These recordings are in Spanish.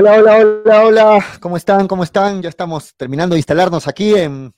Hola, hola, hola, hola. ¿Cómo están? ¿Cómo están? Ya estamos terminando de instalarnos aquí en,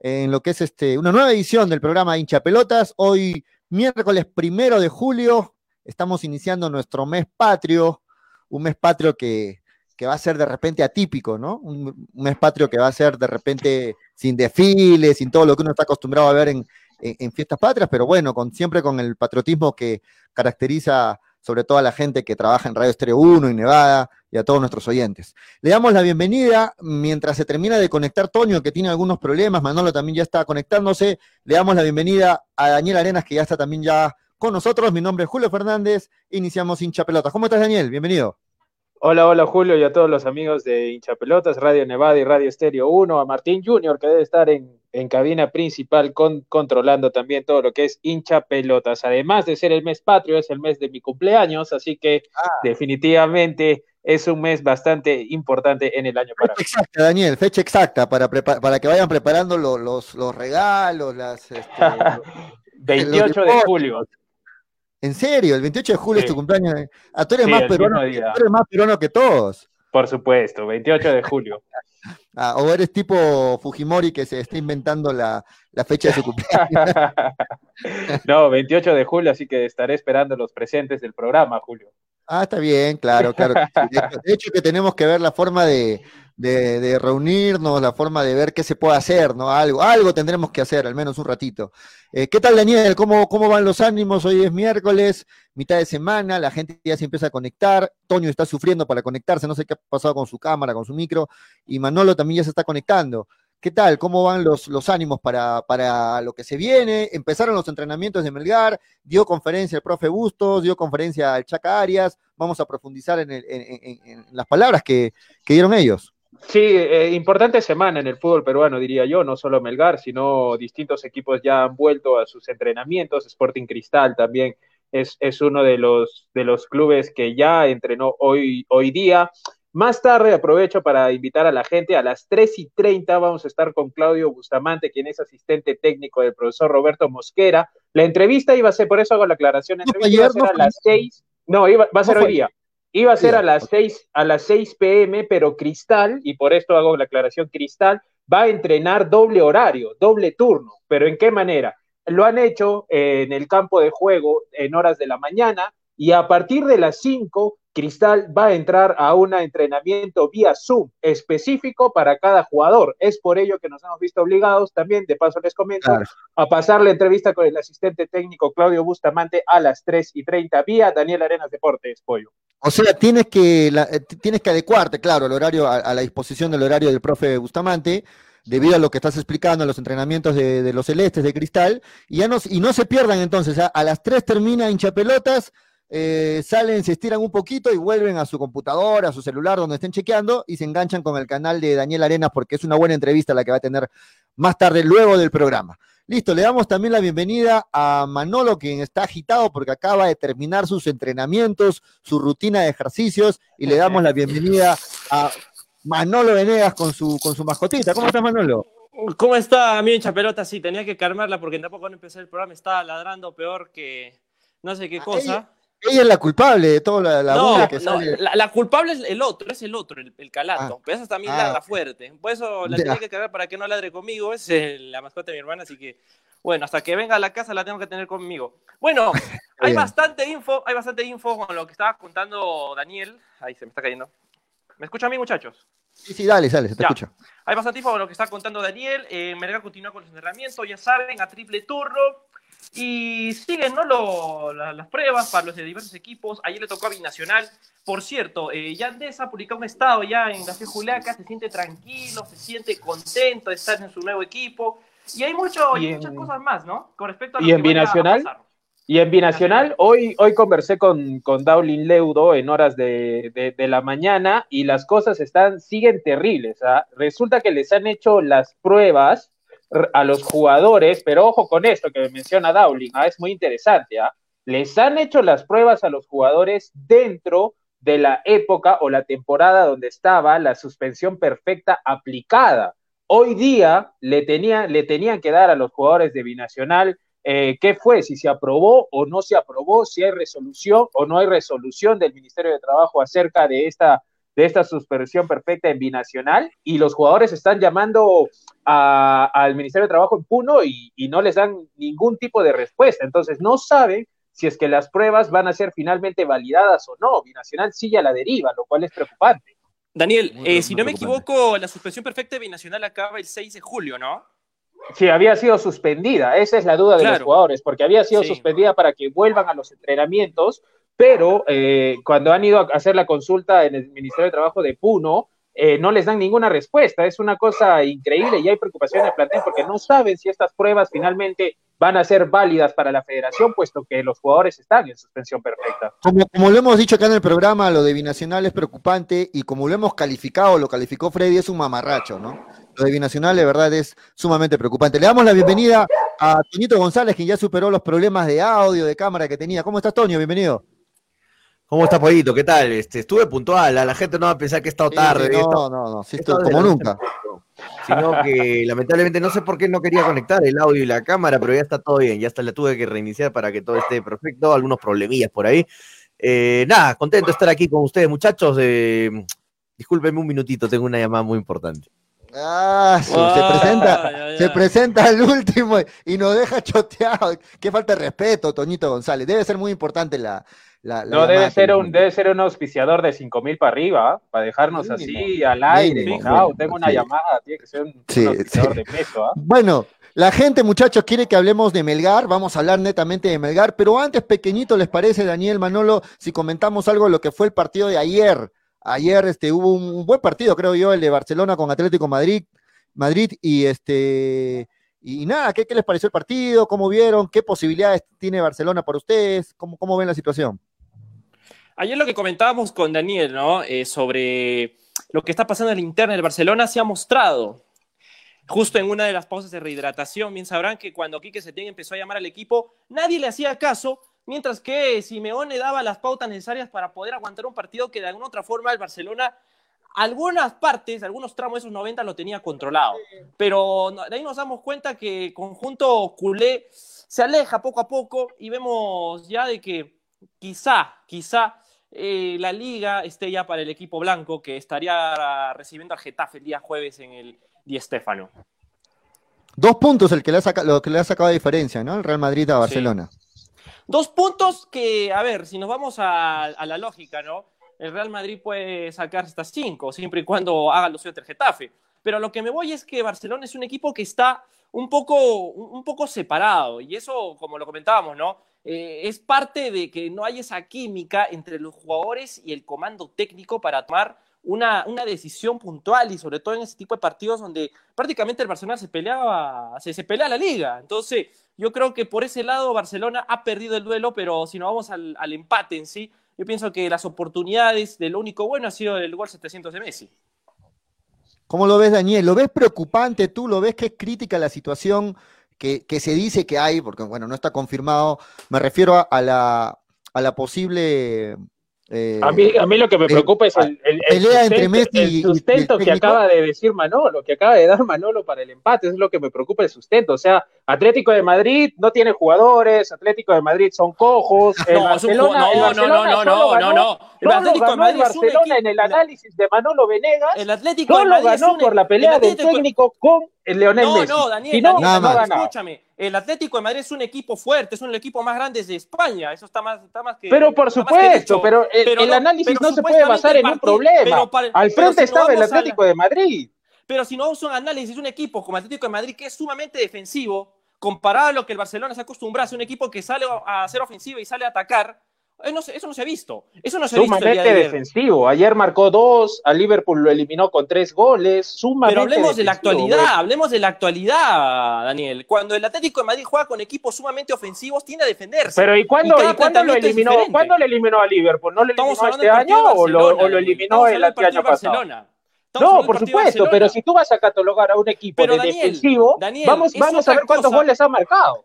lo que es este, una nueva edición del programa Hincha Pelotas. Hoy, miércoles primero de julio, estamos iniciando nuestro mes patrio, un mes patrio que, va a ser de repente atípico, ¿no? Un, mes patrio que va a ser de repente sin desfiles, sin todo lo que uno está acostumbrado a ver en, en fiestas patrias, pero bueno, con, siempre con el patriotismo que caracteriza sobre todo a la gente que trabaja en Radio Estéreo 1 y Nevada y a todos nuestros oyentes. Le damos la bienvenida mientras se termina de conectar Toño, que tiene algunos problemas, Manolo también ya está conectándose. Le damos la bienvenida a Daniel Arenas, que ya está también ya con nosotros. Mi nombre es Julio Fernández. Iniciamos hincha pelota. ¿Cómo estás, Daniel? Bienvenido. Hola, hola Julio y a todos los amigos de hincha pelotas, Radio Nevada y Radio Estéreo 1, a Martín Junior, que debe estar en en cabina principal con, controlando también todo lo que es hincha pelotas. Además de ser el mes patrio, es el mes de mi cumpleaños, así que ah. definitivamente es un mes bastante importante en el año para Fecha exacta, Daniel, fecha exacta para, para que vayan preparando los, los, regalos, las... 28 este, de julio. En serio, el 28 de julio es tu cumpleaños. Ah, tú eres, más peruano, tú eres más peruano que todos. Por supuesto, 28 de julio. Ah, o eres tipo Fujimori que se está inventando la, fecha de su cumpleaños. no, 28 de julio, así que estaré esperando los presentes del programa, Julio. Ah, está bien, claro, claro. De hecho, que tenemos que ver la forma de, de, reunirnos, la forma de ver qué se puede hacer, ¿no? Algo, algo tendremos que hacer, al menos un ratito. Eh, ¿Qué tal, Daniel? ¿Cómo, ¿Cómo van los ánimos? Hoy es miércoles, mitad de semana, la gente ya se empieza a conectar. Toño está sufriendo para conectarse, no sé qué ha pasado con su cámara, con su micro, y Manolo también ya se está conectando. ¿Qué tal? ¿Cómo van los, los ánimos para, para, lo que se viene? Empezaron los entrenamientos de Melgar, dio conferencia el profe Bustos, dio conferencia al Chaca Arias. Vamos a profundizar en, en las palabras que, que dieron ellos. Sí, eh, importante semana en el fútbol peruano, diría yo, no solo Melgar, sino distintos equipos ya han vuelto a sus entrenamientos, Sporting Cristal también es, es uno de los, de los clubes que ya entrenó hoy, hoy día. Más tarde aprovecho para invitar a la gente, a las 3 y 30 vamos a estar con Claudio Bustamante, quien es asistente técnico del profesor Roberto Mosquera. La entrevista iba a ser, por eso hago la aclaración, la entrevista iba a ser a las 6, no, iba, va a ser hoy día. Iba a ser a las 6 a las 6 pm, pero Cristal, y por esto hago la aclaración, Cristal va a entrenar doble horario, doble turno, pero ¿en qué manera? Lo han hecho en el campo de juego en horas de la mañana y a partir de las 5 Cristal va a entrar a un entrenamiento vía Zoom específico para cada jugador. Es por ello que nos hemos visto obligados también, de paso les comento, a pasar la entrevista con el asistente técnico Claudio Bustamante a las 3 y 30 vía Daniel Arenas Deportes, Pollo. O sea, tienes que, eh, tienes que adecuarte, claro, el horario a, la disposición del horario del profe Bustamante, debido a lo que estás explicando en los entrenamientos de, los celestes de cristal, y, ya no, y no se pierdan entonces, a, las 3 termina hinchapelotas, eh, salen, se estiran un poquito y vuelven a su computadora, a su celular, donde estén chequeando, y se enganchan con el canal de Daniel Arenas, porque es una buena entrevista la que va a tener más tarde, luego del programa. Listo, le damos también la bienvenida a Manolo, quien está agitado porque acaba de terminar sus entrenamientos, su rutina de ejercicios, y le damos la bienvenida a Manolo Venegas con su, con su mascotita. ¿Cómo estás, Manolo? ¿Cómo está mi hincha pelota? Sí, tenía que calmarla porque tampoco cuando empecé el programa estaba ladrando peor que no sé qué ah, cosa. Ella es la culpable de toda la, la que sale. La, culpable es el otro, es el otro, el, calato. Ah, pero esa también ah, ladra fuerte. Por eso la tenía que cargar para que no ladre conmigo. Es la mascota de mi hermana, así que, bueno, hasta que venga a la casa la tengo que tener conmigo. Bueno, hay bastante info, hay bastante info con lo que estaba contando Daniel. Ahí se me está cayendo. ¿Me escuchan a mí, muchachos? Sí, sí, dale, dale, se te escucha. Hay bastante info con lo que está contando Daniel. Eh, Merga continúa con los entrenamientos, ya saben, a triple turno. Y siguen ¿no? las pruebas para los de diversos equipos. Ayer le tocó a Binacional. Por cierto, eh, Yandés ha publicado un estado ya en la Juliaca, se siente tranquilo, se siente contento de estar en su nuevo equipo. Y hay, mucho, muchas cosas más, ¿no? Con respecto a lo ¿Y en Binacional? Y en Binacional, hoy, hoy conversé con, con Daulin Leudo en horas de, de, la mañana y las cosas están, siguen terribles. ¿ah? Resulta que les han hecho las pruebas a los jugadores, pero ojo con esto que menciona Dowling, ¿ah? es muy interesante, ¿ah? les han hecho las pruebas a los jugadores dentro de la época o la temporada donde estaba la suspensión perfecta aplicada. Hoy día le, tenía, le tenían que dar a los jugadores de Binacional eh, qué fue, si se aprobó o no se aprobó, si hay resolución o no hay resolución del Ministerio de Trabajo acerca de esta de esta suspensión perfecta en binacional y los jugadores están llamando al Ministerio de Trabajo en Puno y, y, no les dan ningún tipo de respuesta. Entonces no saben si es que las pruebas van a ser finalmente validadas o no. Binacional sigue a la deriva, lo cual es preocupante. Daniel, eh, si no me equivoco, la suspensión perfecta de Binacional acaba el 6 de julio, ¿no? Sí, había sido suspendida. Esa es la duda de los jugadores, porque había sido suspendida para que vuelvan a los entrenamientos, pero eh, cuando han ido a hacer la consulta en el Ministerio de Trabajo de Puno, eh, no les dan ninguna respuesta. Es una cosa increíble y hay preocupación en el plantel porque no saben si estas pruebas finalmente van a ser válidas para la federación, puesto que los jugadores están en suspensión perfecta. Como, lo hemos dicho acá en el programa, lo de Binacional es preocupante y como lo hemos calificado, lo calificó Freddy, es un mamarracho, ¿no? Lo de Binacional de verdad es sumamente preocupante. Le damos la bienvenida a Toñito González, quien ya superó los problemas de audio, de cámara que tenía. ¿Cómo estás, Toño? Bienvenido. ¿Cómo está, Pollito? ¿Qué tal? Este, estuve puntual, la gente no va a pensar que he estado tarde. no, no, no, sí, como nunca. Sino que lamentablemente no sé por qué no quería conectar el audio y la cámara, pero ya está todo bien, ya hasta la tuve que reiniciar para que todo esté perfecto, algunos problemillas por ahí. Eh, nada, contento de estar aquí con ustedes, muchachos. Eh, discúlpenme un minutito, tengo una llamada muy importante. Ah, se presenta, se presenta el último y nos deja choteado. Qué falta de respeto, Toñito González. Debe ser muy importante la, no, debe ser, un, debe ser un auspiciador de 5 mil para arriba, para dejarnos así al aire. tengo una llamada, tiene que ser un, auspiciador de peso. ¿ah? Bueno, la gente, muchachos, quiere que hablemos de Melgar. Vamos a hablar netamente de Melgar, pero antes, pequeñito, ¿les parece, Daniel Manolo, si comentamos algo de lo que fue el partido de ayer? Ayer este, hubo un buen partido, creo yo, el de Barcelona con Atlético Madrid, Madrid y este. Y nada, ¿qué, les pareció el partido? ¿Cómo vieron? ¿Qué posibilidades tiene Barcelona para ustedes? ¿Cómo, cómo ven la situación? Ayer lo que comentábamos con Daniel, ¿no? Eh, sobre lo que está pasando en el interno del Barcelona se ha mostrado. Justo en una de las pausas de rehidratación, bien sabrán que cuando Quique Setién empezó a llamar al equipo, nadie le hacía caso, mientras que Simeone daba las pautas necesarias para poder aguantar un partido que de alguna otra forma el Barcelona algunas partes, algunos tramos de esos 90 lo tenía controlado. Pero de ahí nos damos cuenta que el conjunto culé se aleja poco a poco y vemos ya de que quizá, quizá eh, la liga esté ya para el equipo blanco que estaría recibiendo al Getafe el día jueves en el Di Stéfano. Dos puntos el que le ha lo que le ha sacado de diferencia, ¿no? El Real Madrid a Barcelona. Dos puntos que, a ver, si nos vamos a, la lógica, ¿no? El Real Madrid puede sacar hasta cinco, siempre y cuando haga lo suyo el Getafe. Pero lo que me voy es que Barcelona es un equipo que está un poco, un poco separado. Y eso, como lo comentábamos, ¿no? Eh, es parte de que no hay esa química entre los jugadores y el comando técnico para tomar una, una, decisión puntual y sobre todo en ese tipo de partidos donde prácticamente el Barcelona se peleaba, se, se pelea la liga. Entonces, yo creo que por ese lado Barcelona ha perdido el duelo, pero si nos vamos al, al empate en sí, yo pienso que las oportunidades de lo único bueno ha sido el gol 700 de Messi. ¿Cómo lo ves, Daniel? ¿Lo ves preocupante tú? ¿Lo ves que es crítica la situación que, se dice que hay? Porque, bueno, no está confirmado. Me refiero a, la, a la posible eh, a, mí, a mí lo que me preocupa es el, sustento, que acaba de decir Manolo, que acaba de dar Manolo para el empate, es lo que me preocupa el sustento. O sea, Atlético de Madrid no tiene jugadores, Atlético de Madrid son cojos. El no, Barcelona, no, no, no, no, no, no, El Atlético de Madrid Barcelona en el análisis de Manolo Venegas el Atlético de Madrid ganó por la pelea del técnico con el Leonel Messi. No, no, Daniel, Daniel escúchame el Atlético de Madrid es un equipo fuerte, es un equipo más grande de España, eso está más, está más que... Pero por supuesto, pero el, análisis no se puede basar en un problema. Al frente estaba el Atlético de Madrid. Pero si no es un análisis de un equipo como Atlético de Madrid que es sumamente defensivo, comparado a lo que el Barcelona se acostumbra a un equipo que sale a ser ofensivo y sale a atacar, eh, eso no se ha visto. Eso no se ha visto. Sumamente defensivo. Ayer marcó dos, a Liverpool lo eliminó con tres goles. Sumamente Pero hablemos de la actualidad, hablemos de la actualidad, Daniel. Cuando el Atlético de Madrid juega con equipos sumamente ofensivos, tiene a defenderse. Pero ¿y cuándo, lo eliminó? ¿Cuándo lo eliminó a Liverpool? ¿No lo eliminó este año o lo, eliminó el, año pasado? no, por supuesto, pero si tú vas a catalogar a un equipo de defensivo, vamos, vamos a ver cuántos goles ha marcado.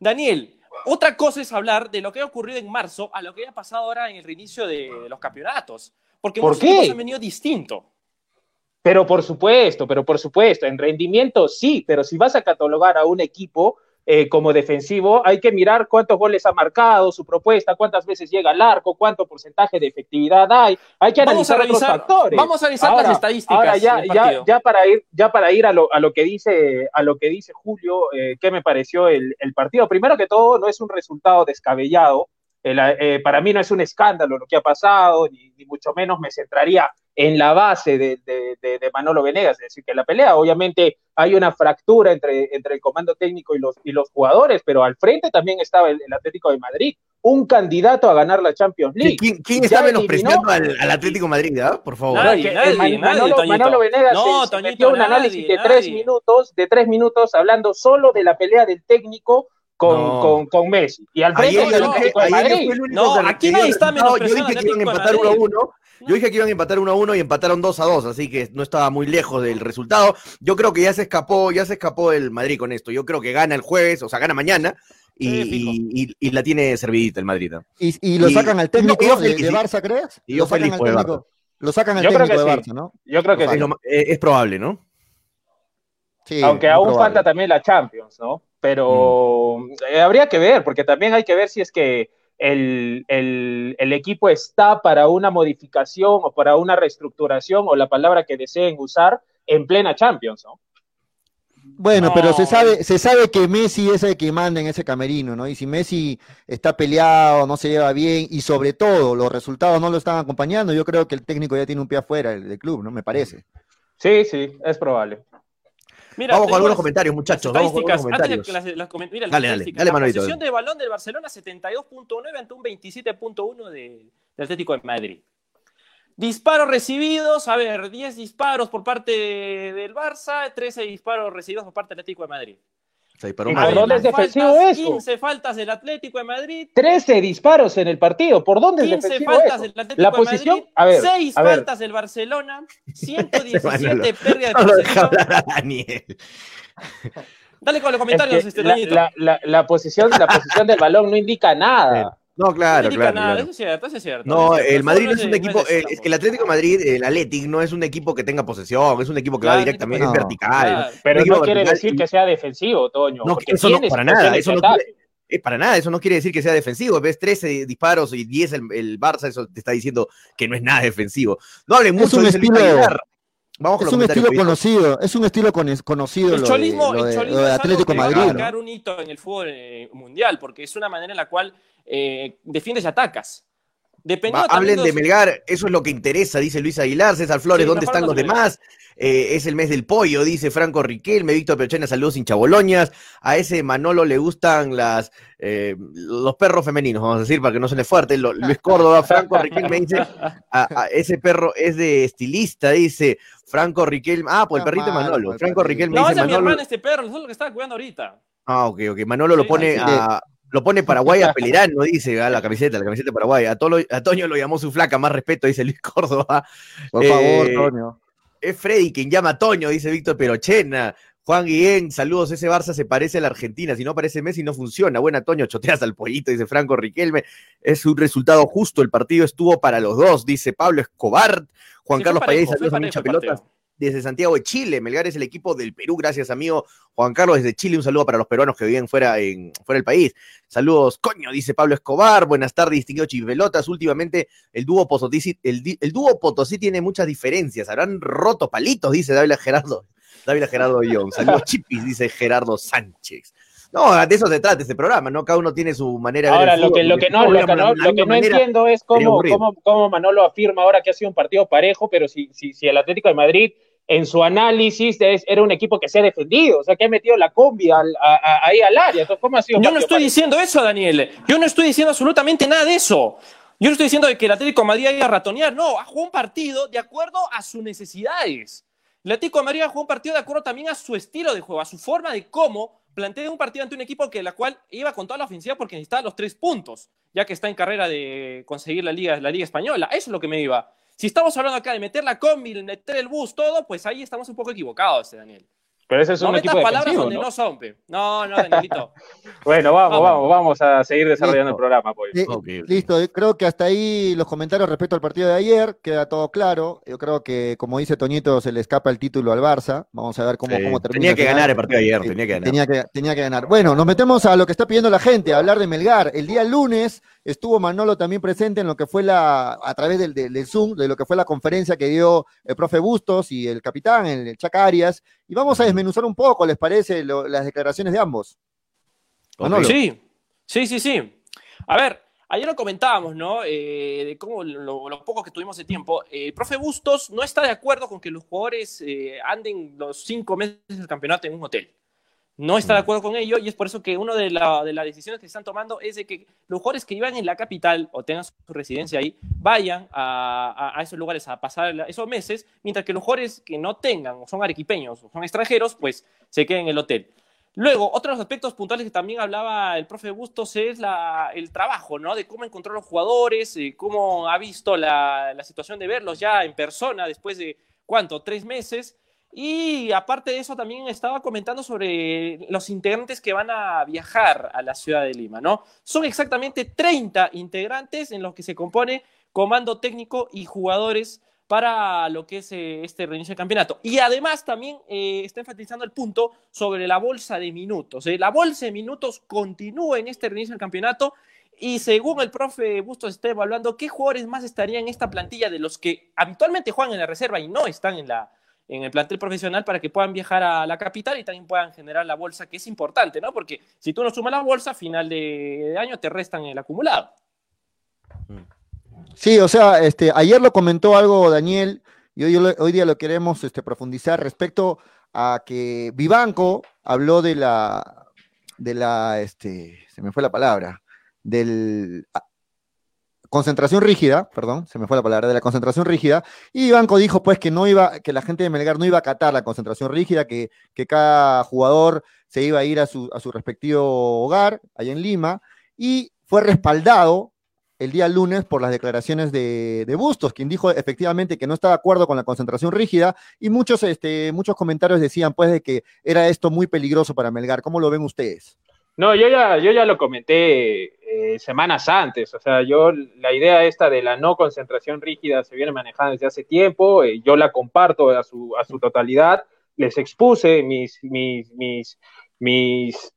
Daniel, otra cosa es hablar de lo que ha ocurrido en marzo a lo que ha pasado ahora en el reinicio de los campeonatos. Porque ¿Por han venido distinto. Pero por supuesto, pero por supuesto, en rendimiento sí, pero si vas a catalogar a un equipo, eh, como defensivo, hay que mirar cuántos goles ha marcado, su propuesta, cuántas veces llega al arco, cuánto porcentaje de efectividad hay. Hay que analizar vamos a revisar, otros factores. Vamos a revisar las estadísticas. Ahora ya, ya, ya, para ir, ya para ir a lo, a lo que dice, a lo que dice Julio, eh, ¿qué me pareció el, el, partido? Primero que todo, no es un resultado descabellado. El, eh, para mí no es un escándalo lo que ha pasado, ni, ni mucho menos me centraría en la base de, de, de, de, Manolo Venegas, es decir, que la pelea obviamente hay una fractura entre, entre el comando técnico y los, y los jugadores, pero al frente también estaba el, el Atlético de Madrid, un candidato a ganar la Champions League. ¿Quién, quién está menospreciando al, al, Atlético de Madrid? ¿eh? Por favor. Nadie, nadie, Man, Manolo, nadie, Manolo, Venegas no, se, Toñito, metió un análisis de tres minutos, de tres minutos, hablando solo de la pelea del técnico con, no. con, con, Messi. Y al frente. No, aquí nadie está menospreciando Yo dije que iban a empatar 1 a 1. Yo dije que iban a empatar 1 a 1 y empataron 2 a 2, así que no estaba muy lejos del resultado. Yo creo que ya se escapó, ya se escapó el Madrid con esto. Yo creo que gana el jueves, o sea, gana mañana. Y, sí, y, y, y, la tiene servidita el Madrid. ¿Y, y lo sacan al técnico yo, de, de, Barça, crees? Y yo feliz al técnico, Lo sacan al yo técnico de Barça, sí. ¿no? Yo creo que es, sí. lo, es, es probable, ¿no? Sí, Aunque aún probable. falta también la Champions, ¿no? Pero mm. eh, habría que ver, porque también hay que ver si es que el, el, el, equipo está para una modificación o para una reestructuración o la palabra que deseen usar en plena Champions, ¿no? Bueno, no. pero se sabe, se sabe que Messi es el que manda en ese camerino, ¿no? Y si Messi está peleado, no se lleva bien, y sobre todo los resultados no lo están acompañando, yo creo que el técnico ya tiene un pie afuera del, del club, ¿no? Me parece. Sí, sí, es probable. Mira, Vamos con algunos comentarios, muchachos. Vamos con algunos comentarios. Las, las, las, mira, dale, dale, dale, La posición de balón del Barcelona 72.9 ante un 27.1 de, del Atlético de Madrid. Disparos recibidos, a ver, 10 disparos por parte del Barça, 13 disparos recibidos por parte del Atlético de Madrid. Se disparó ¿Y ¿Por dónde es defensivo faltas, eso? 15 faltas del Atlético de Madrid. 13 disparos en el partido. ¿Por dónde es 15 defensivo faltas eso? del Atlético La de posición, Madrid, a ver, 6 a ver. faltas del Barcelona, 117 pérdidas de No lo a Daniel. Dale con los comentarios, Es que este la, Danielito. la, la, la posición, la posición del balón no indica nada. No, claro, no claro. nada, claro. eso es cierto, eso es cierto. No, eso es el Madrid no es un equipo, no eh, es que el Atlético de Madrid, el Athletic, no es un equipo que tenga posesión, es un equipo que va Claro, directamente, no. es vertical. Claro. Pero Un no quiere vertical decir que sea defensivo, Toño. No, porque eso no, para nada, eso no quiere, eh, para nada, eso no quiere decir que sea defensivo. Ves 13 disparos y 10 el, el Barça, eso te está diciendo que no es nada defensivo. No hablen Es mucho, un dice Luis estilo- Aguilar. Vamos con Es un estilo conocido, es un estilo con- conocido El lo cholismo, de, lo el de- cholismo lo de es algo Atlético que va Madrid, a ¿no? marcar un hito en el fútbol eh, mundial, porque es una manera en la cual eh, defiendes y atacas. Dependiendo Va, hablen de Melgar, eso es lo que interesa, dice Luis Aguilar. César Flores, Sí, ¿dónde están los demás? Eh, es el mes del pollo, dice Franco Riquelme, Víctor Peochena, saludos hinchaboloñas. A ese Manolo le gustan las eh, los perros femeninos, vamos a decir, para que no suene fuerte. Lo- Luis Córdoba, Franco Riquelme dice, a, a ese perro es de estilista, dice Franco Riquelme. Ah, pues el perrito de malo, Manolo. pues, Franco. Riquelme No, dice es mi Manolo. hermano, este perro, eso es lo que estaba cuidando ahorita. Ah, ok, ok. Manolo lo pone a. Lo pone Paraguay a Pelerano, dice, a la camiseta, la camiseta de Paraguay. A, Tolo- a Toño lo llamó su flaca, más respeto, dice Luis Córdoba. Por Eh, favor, Toño. Es Freddy quien llama a Toño, dice Víctor Perochena. Juan Guillén, saludos, ese Barça se parece a la Argentina, si no parece Messi no funciona. Buena Toño, choteas al pollito, dice Franco Riquelme. Es un resultado justo, el partido estuvo para los dos, dice Pablo Escobar. Juan Sí, Carlos parejo, saludos a el Pelotas partido. Desde Santiago de Chile. Melgar es el equipo del Perú, gracias amigo Juan Carlos desde Chile. Un saludo para los peruanos que viven fuera, en, fuera del país. Saludos, coño, dice Pablo Escobar. Buenas tardes, distinguido Chipelotas. Últimamente el dúo Potosí, el, dúo Potosí tiene muchas diferencias. Habrán roto palitos, dice Dávila Gerardo. Dávila Gerardo Guión. Saludos, Chipis, dice Gerardo Sánchez. No, de eso se trata este programa, ¿no? Cada uno tiene su manera de ver Ahora, lo que, lo que no, lo que no, lo que entiendo es cómo, cómo, cómo Manolo afirma ahora que ha sido un partido parejo, pero si, si, si el Atlético de Madrid en su análisis es- era un equipo que se ha defendido, o sea, que ha metido la combi al- a- a- ahí al área. Entonces, ¿cómo ha sido? Yo no estoy parejo? diciendo eso, Daniel. Yo no estoy diciendo absolutamente nada de eso. Yo no estoy diciendo que el Atlético de Madrid haya a ratonear. No, ha jugado un partido de acuerdo a sus necesidades. El Atlético de Madrid ha jugado un partido de acuerdo también a su estilo de juego, a su forma de cómo plantea un partido ante un equipo que la cual iba con toda la ofensiva porque necesitaba los tres puntos, ya que está en carrera de conseguir la Liga, la Liga Española. Eso es lo que me iba. Si estamos hablando acá de meter la combi, meter el bus, todo, pues ahí estamos un poco equivocados, este Daniel. Pero ese es no un equipo palabras defensivo, donde ¿no? no son, pe. No, no, Danielito. Bueno, vamos, Vamos. vamos, vamos a seguir desarrollando Listo. el programa, pues. Eh, Ok. Listo, eh, creo que hasta ahí los comentarios respecto al partido de ayer, queda todo claro. Yo creo que, como dice Toñito, se le escapa el título al Barça. Vamos a ver cómo, Sí, cómo termina. tenía que ganar el partido de ayer, tenía que ganar. Tenía que, tenía que ganar. Bueno, nos metemos a lo que está pidiendo la gente, a hablar de Melgar. El día lunes estuvo Manolo también presente en lo que fue la, a través del, del- del Zoom, de lo que fue la conferencia que dio el profe Bustos y el capitán, el, el Chaca Arias. Y vamos a desmenuzar un poco, ¿les parece? lo- las declaraciones de ambos. Manolo. Sí, sí, sí, sí. A ver, ayer lo comentábamos, ¿no? Eh, de cómo lo, lo poco que tuvimos de tiempo. Eh, el profe Bustos no está de acuerdo con que los jugadores eh, anden los cinco meses del campeonato en un hotel. No está de acuerdo con ello y es por eso que una de, la- de las decisiones que se están tomando es de que los jugadores que iban en la capital o tengan su residencia ahí vayan a, a- a esos lugares a pasar esos meses, mientras que los jugadores que no tengan o son arequipeños o son extranjeros, pues se queden en el hotel. Luego, otros aspectos puntuales que también hablaba el profe Bustos es la, el trabajo, ¿no? De cómo encontró los jugadores, eh, cómo ha visto la, la situación de verlos ya en persona después de, ¿cuánto? Tres meses. Y aparte de eso, también estaba comentando sobre los integrantes que van a viajar a la ciudad de Lima, ¿no? Son exactamente 30 integrantes en los que se compone comando técnico y jugadores para lo que es eh, este reinicio del campeonato. Y además también eh, está enfatizando el punto sobre la bolsa de minutos. ¿eh? La bolsa de minutos continúa en este reinicio del campeonato y según el profe Bustos está evaluando qué jugadores más estarían en esta plantilla de los que habitualmente juegan en la reserva y no están en, la, en el plantel profesional para que puedan viajar a la capital y también puedan generar la bolsa, que es importante, ¿no? Porque si tú no sumas la bolsa, a final de, año te restan el acumulado. Sí, o sea, este, ayer lo comentó algo Daniel y hoy, hoy día lo queremos este, profundizar respecto a que Vivanco habló de la, de la, este, se me fue la palabra, del concentración rígida, perdón, se me fue la palabra, de la concentración rígida, y Vivanco dijo pues que no iba, que la gente de Melgar no iba a acatar la concentración rígida, que, que cada jugador se iba a ir a su, a su respectivo hogar, allá en Lima, y fue respaldado el día lunes por las declaraciones de, de Bustos, quien dijo efectivamente que no está de acuerdo con la concentración rígida, y muchos, este, muchos comentarios decían pues de que era esto muy peligroso para Melgar. ¿Cómo lo ven ustedes? No, yo ya, yo ya lo comenté eh, semanas antes. O sea, yo la idea esta de la no concentración rígida se viene manejando desde hace tiempo. eh, yo la comparto a su, a su totalidad. Les expuse mis, mis, mis, mis,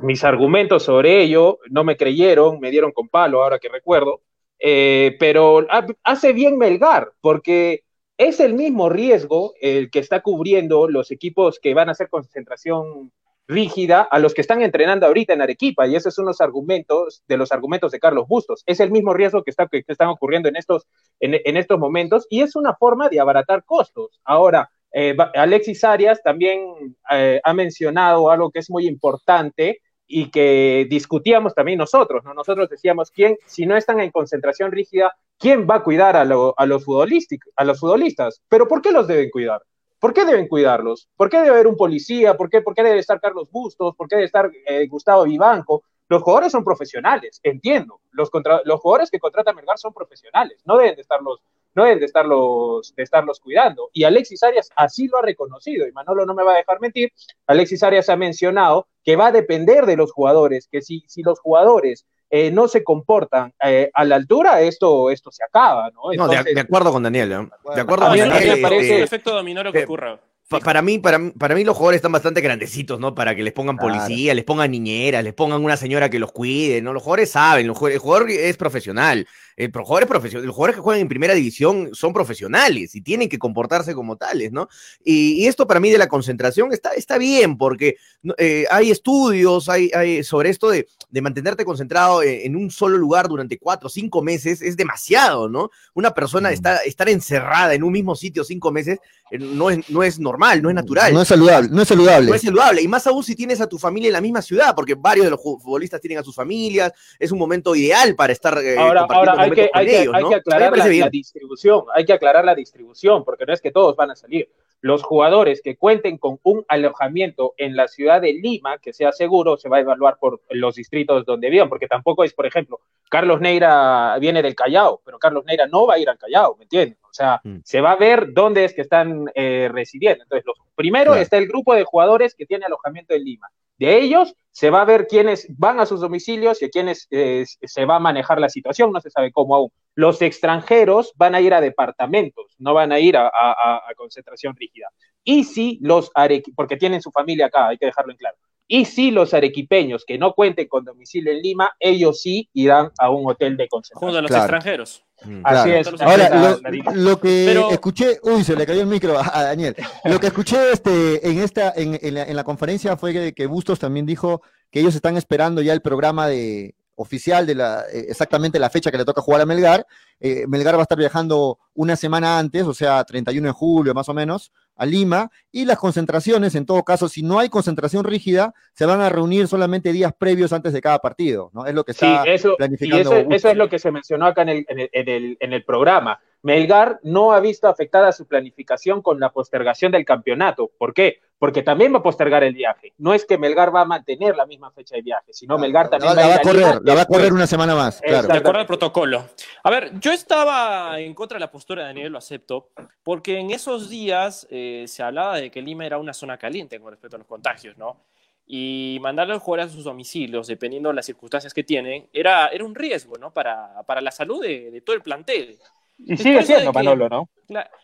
mis argumentos sobre ello. No me creyeron, me dieron con palo, ahora que recuerdo. Eh, pero ha- hace bien Melgar, porque es el mismo riesgo el que está cubriendo los equipos que van a hacer concentración rígida a los que están entrenando ahorita en Arequipa, y esos son los argumentos de los argumentos de Carlos Bustos. Es el mismo riesgo que, está, que están ocurriendo en estos, en, en estos momentos, y es una forma de abaratar costos. Ahora, eh, Alexis Arias también eh, ha mencionado algo que es muy importante y que discutíamos también nosotros, ¿no? Nosotros decíamos, ¿quién, si no están en concentración rígida, quién va a cuidar a, lo- a los, futbolístic- a los futbolistas? ¿Pero por qué los deben cuidar? ¿Por qué deben cuidarlos? ¿Por qué debe haber un policía? ¿Por qué, por qué debe estar Carlos Bustos? ¿Por qué debe estar eh, Gustavo Vivanco? Los jugadores son profesionales, entiendo. Los, contra- los jugadores que contrata Melgar son profesionales, no deben de estarlos, no deben de de estarlos cuidando. Y Alexis Arias así lo ha reconocido, y Manolo no me va a dejar mentir. Alexis Arias ha mencionado que va a depender de los jugadores, que si, si los jugadores eh, no se comportan eh, a la altura, esto, esto se acaba, ¿no? No, de, acuerdo con Daniel. ¿eh? De acuerdo con Daniel. me parece- este, efecto dominó lo que eh, ocurra. pa- para, mí, para, mí- para mí los jugadores están bastante grandecitos, ¿no? Para que les pongan Claro. policía, les pongan niñeras, les pongan una señora que los cuide, ¿no? Los jugadores saben, los jugadores- el jugador es profesional. El pro- jugador es profesional. Los jugadores que juegan en primera división son profesionales y tienen que comportarse como tales, ¿no? Y, y esto para mí de la concentración está, está bien, porque eh, hay estudios hay, hay sobre esto de, de mantenerte concentrado en, en un solo lugar durante cuatro o cinco meses, es demasiado, ¿no? Una persona Mm. está, estar encerrada en un mismo sitio cinco meses eh, no es, no es normal, no es natural. No es saludable, no es saludable. No es saludable, y más aún si tienes a tu familia en la misma ciudad, porque varios de los futbolistas tienen a sus familias, es un momento ideal para estar eh, Ahora, compartiendo ahora hay, hay, que, aclarar la, distribución, hay que aclarar la distribución, porque no es que todos van a salir. Los jugadores que cuenten con un alojamiento en la ciudad de Lima, que sea seguro, se va a evaluar por los distritos donde vivan, porque tampoco es, por ejemplo, Carlos Neira viene del Callao, pero Carlos Neira no va a ir al Callao, ¿me entiendes? O sea, mm. se va a ver dónde es que están eh, residiendo. Entonces, primero está el grupo de jugadores que tiene alojamiento en Lima. De ellos se va a ver quiénes van a sus domicilios y a quiénes eh, se va a manejar la situación, no se sabe cómo aún. Los extranjeros van a ir a departamentos, no van a ir a, concentración rígida. Y si los porque tienen su familia acá, hay que dejarlo en claro. Y si los arequipeños que no cuenten con domicilio en Lima, ellos sí irán a un hotel de concentración. Junto a los extranjeros. Mm. Así es. Ahora, lo, que escuché, uy, se le cayó el micro a, Daniel. Lo que escuché este, en, esta, en, en, la, conferencia fue que, Bustos también dijo que ellos están esperando ya el programa de oficial de la, eh, exactamente la fecha que le toca jugar a Melgar. Eh, Melgar va a estar viajando una semana antes, o sea, 31 de julio más o menos, a Lima y las concentraciones, en todo caso, si no hay concentración rígida, se van a reunir solamente días previos antes de cada partido, ¿no? Es lo que está sí, eso, planificando. Y eso, es lo que se mencionó acá en el, en el, en el programa. Melgar no ha visto afectada su planificación con la postergación del campeonato. ¿Por qué? Porque también va a postergar el viaje. No es que Melgar va a mantener la misma fecha de viaje, sino Melgar también va, a, a correr, la va a correr una semana más. Claro. De acuerdo al protocolo. A ver, yo estaba en contra de la postura de Daniel, lo acepto, porque en esos días eh, se hablaba de que Lima era una zona caliente con respecto a los contagios, ¿no? Y mandarle a jugar a sus domicilios, dependiendo de las circunstancias que tienen, era, era un riesgo, ¿no? Para, para la salud de, de todo el plantel. Y sigue siendo, Manolo, ¿no?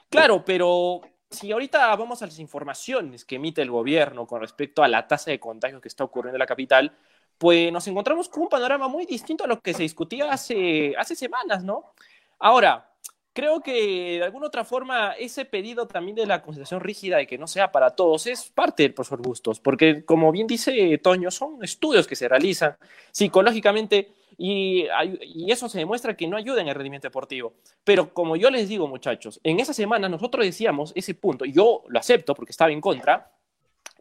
claro, pero si ahorita vamos a las informaciones que emite el gobierno con respecto a la tasa de contagios que está ocurriendo en la capital, pues nos encontramos con un panorama muy distinto a lo que se discutía hace, hace semanas, ¿no? Ahora, creo que de alguna otra forma ese pedido también de la concentración rígida de que no sea para todos es parte del profesor Bustos, porque como bien dice Toño, son estudios que se realizan psicológicamente y, eso se demuestra que no ayuda en el rendimiento deportivo. Pero como yo les digo, muchachos, en esa semana nosotros decíamos ese punto, y yo lo acepto porque estaba en contra,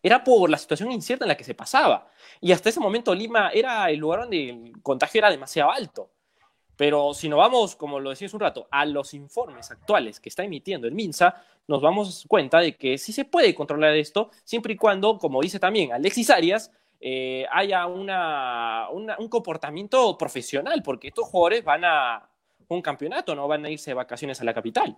era por la situación incierta en la que se pasaba. Y hasta ese momento Lima era el lugar donde el contagio era demasiado alto. Pero si nos vamos, como lo decías un rato, a los informes actuales que está emitiendo el MINSA, nos damos cuenta de que sí se puede controlar esto, siempre y cuando, como dice también Alexis Arias, eh, haya una, un comportamiento profesional, porque estos jugadores van a un campeonato, no van a irse de vacaciones a la capital.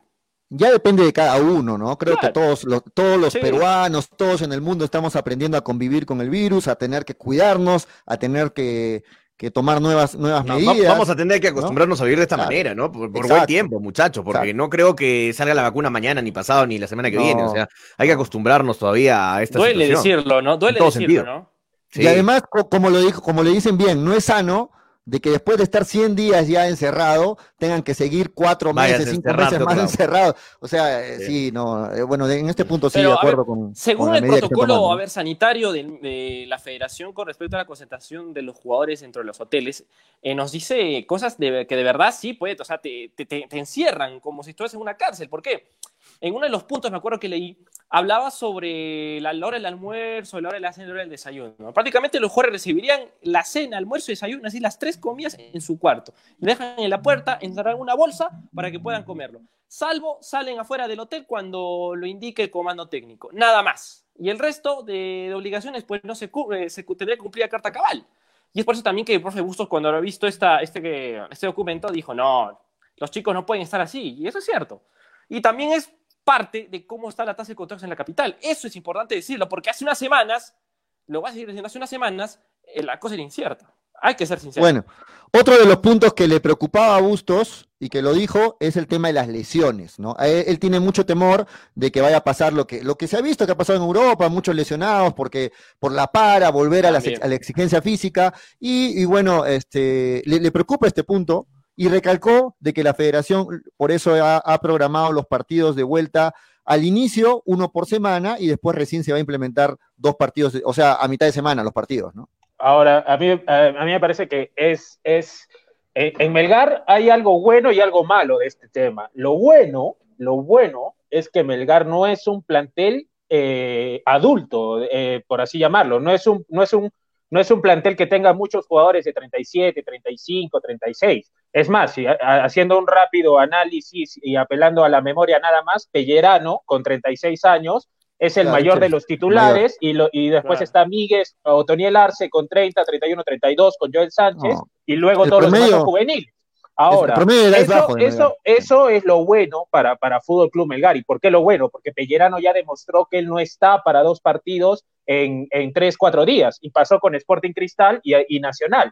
Ya depende de cada uno, ¿no? Creo que todos los, todos los peruanos, todos en el mundo estamos aprendiendo a convivir con el virus, a tener que cuidarnos, a tener que, tomar nuevas, nuevas medidas. Vamos a tener que acostumbrarnos a vivir de esta manera, ¿no? Por, buen tiempo, muchachos, porque no creo que salga la vacuna mañana, ni pasado, ni la semana que viene. O sea, hay que acostumbrarnos todavía a esta Duele decirlo, ¿no? Duele decirlo, ¿no? Y además, como lo dijo, como le dicen bien, no es sano de que después de estar 100 días ya encerrado, tengan que seguir cuatro meses, cinco meses más encerrados. O sea, eh, sí. no, eh, bueno, en este punto sí, de acuerdo con. Según el protocolo a ver, sanitario de, la federación con respecto a la concentración de los jugadores dentro de los hoteles, eh, nos dice cosas de, que de verdad sí, puede, o sea, te, te, te, encierran como si estuvieras en una cárcel. ¿Por qué? En uno de los puntos, me acuerdo que leí, hablaba sobre la hora del almuerzo, la hora de la cena, la hora del desayuno. Prácticamente los jugadores recibirían la cena, almuerzo y desayuno, así las tres comidas en su cuarto. Le dejan en la puerta, encerrar una bolsa para que puedan comerlo. Salvo salen afuera del hotel cuando lo indique el comando técnico. Nada más. Y el resto de, obligaciones, pues no se, cubre, se tendría que cumplir a carta cabal. Y es por eso también que el profe Bustos, cuando ha visto esta, este, este documento, dijo, no, los chicos no pueden estar así. Y eso es cierto. Y también es parte de cómo está la tasa de contagios en la capital. Eso es importante decirlo, porque hace unas semanas, lo voy a seguir diciendo, hace unas semanas, eh, la cosa era incierta. Hay que ser sincero. Bueno, otro de los puntos que le preocupaba a Bustos y que lo dijo es el tema de las lesiones, ¿no? Él, tiene mucho temor de que vaya a pasar lo que, lo que se ha visto que ha pasado en Europa, muchos lesionados porque por la para, volver a la, exigencia física y, bueno, este, le, preocupa este punto y recalcó de que la federación por eso ha, programado los partidos de vuelta al inicio, uno por semana, y después recién se va a implementar dos partidos, o sea, a mitad de semana los partidos, ¿no? Ahora, a mí, a, mí me parece que es, es en Melgar hay algo bueno y algo malo de este tema. Lo bueno, lo bueno es que Melgar no es un plantel eh, adulto, eh, por así llamarlo, no es un, no es un no es un plantel que tenga muchos jugadores de 37, 35, 36. Es más, haciendo un rápido análisis y apelando a la memoria nada más, Pellerano, con 36 años, es el mayor de los titulares y, lo, y después está Miguel Otoniel Arce con 30, 31, 32 con Joel Sánchez y luego todos los demás juveniles. Ahora, el edad es eso, bajo eso, eso es lo bueno para, para Fútbol Club Melgar. ¿Y por qué lo bueno? Porque Pellerano ya demostró que él no está para dos partidos en, en tres, cuatro días. Y pasó con Sporting Cristal y, y Nacional.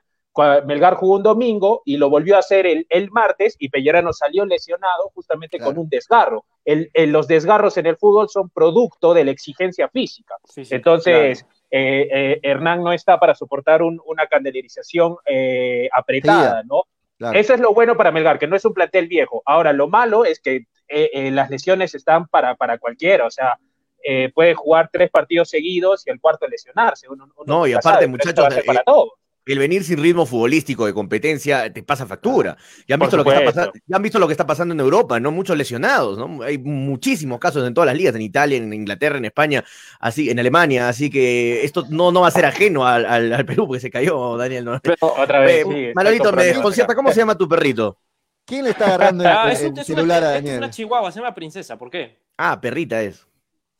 Melgar jugó un domingo y lo volvió a hacer el, el martes y Pellerano salió lesionado justamente Claro. con un desgarro. El- el- los desgarros en el fútbol son producto de la exigencia física. Sí, sí, Entonces, eh, eh, Hernán no está para soportar un- una candelerización eh, apretada. ¿no? Claro. Eso es lo bueno para Melgar, que no es un plantel viejo. Ahora, lo malo es que eh, eh, las lesiones están para, para cualquiera, o sea, eh, puede jugar tres partidos seguidos y el cuarto lesionarse. Uno, uno No, y aparte, sabe, muchachos, para todos. El venir sin ritmo futbolístico de competencia te pasa factura. Ya han, Por visto lo que está pasando, ya han visto lo que está pasando en Europa, ¿no? Muchos lesionados, ¿no? Hay muchísimos casos en todas las ligas, en Italia, en Inglaterra, en España, así, en Alemania, así que esto no, no va a ser ajeno al, al- al Perú, porque se cayó Daniel. ¿no? Otra vez. Eh, sí, Manolito, me desconcierta. ¿cómo se llama tu perrito? ¿Quién le está agarrando el, Ah, el es, un- es celular una, a es una Daniel? chihuahua, se llama princesa, ¿por qué? Ah, perrita es.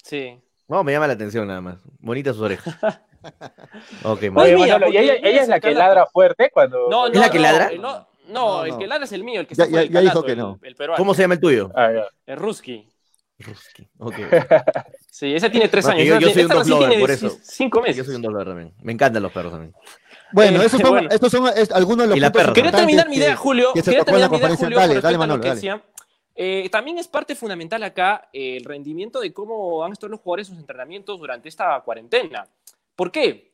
Sí. No, me llama la atención nada más. Bonitas sus orejas. Ok, Oye, Manolo. Oye, mira, Manolo, ¿y porque ella, es la que ladra fuerte cuando... No, ¿Es no, la que ladra? el- No, no, No, el que ladra es el mío, el que Ya- ya- el ya dijo que no. El, peruano. ¿Cómo se llama el tuyo? Ah. El Ruski. Ruski. Ok. Sí, ese tiene tres años. yo- soy un dog lover, por eso. Cinco meses. Yo soy un dolor también. Me encantan los perros también. Bueno, Eh, esos son, bueno. estos son es- algunos de los Y la puntos. Quería terminar mi idea, que- Julio. que se Quería tocó en la terminar mi idea, conferencia. Julio, Dale, dale, Manolo, dale. decía. Eh, también es parte fundamental acá eh, el rendimiento de cómo han estado los jugadores en sus entrenamientos durante esta cuarentena. ¿Por qué?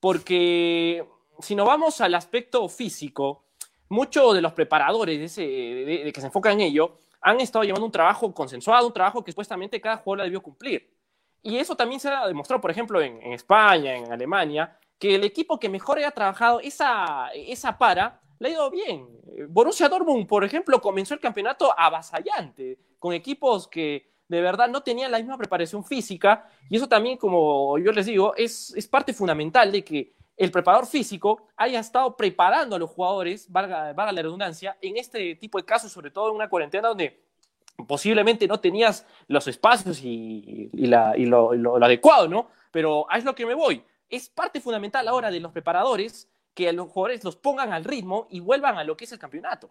Porque si nos vamos al aspecto físico, muchos de los preparadores de, que se enfocan en ello han estado llevando un trabajo consensuado, un trabajo que supuestamente cada jugador debió cumplir. Y eso también se ha demostrado, por ejemplo, en, España, en Alemania, que el equipo que mejor haya trabajado esa, esa para le ha ido bien. Borussia Dortmund, por ejemplo, comenzó el campeonato avasallante, con equipos que de verdad no tenían la misma preparación física, y eso también, como yo les digo, es, es parte fundamental de que el preparador físico haya estado preparando a los jugadores, valga, la redundancia, en este tipo de casos, sobre todo en una cuarentena donde posiblemente no tenías los espacios y, la- y lo, lo- adecuado, ¿no? Pero es lo que me voy. Es parte fundamental ahora de los preparadores que a los jugadores los pongan al ritmo y vuelvan a lo que es el campeonato.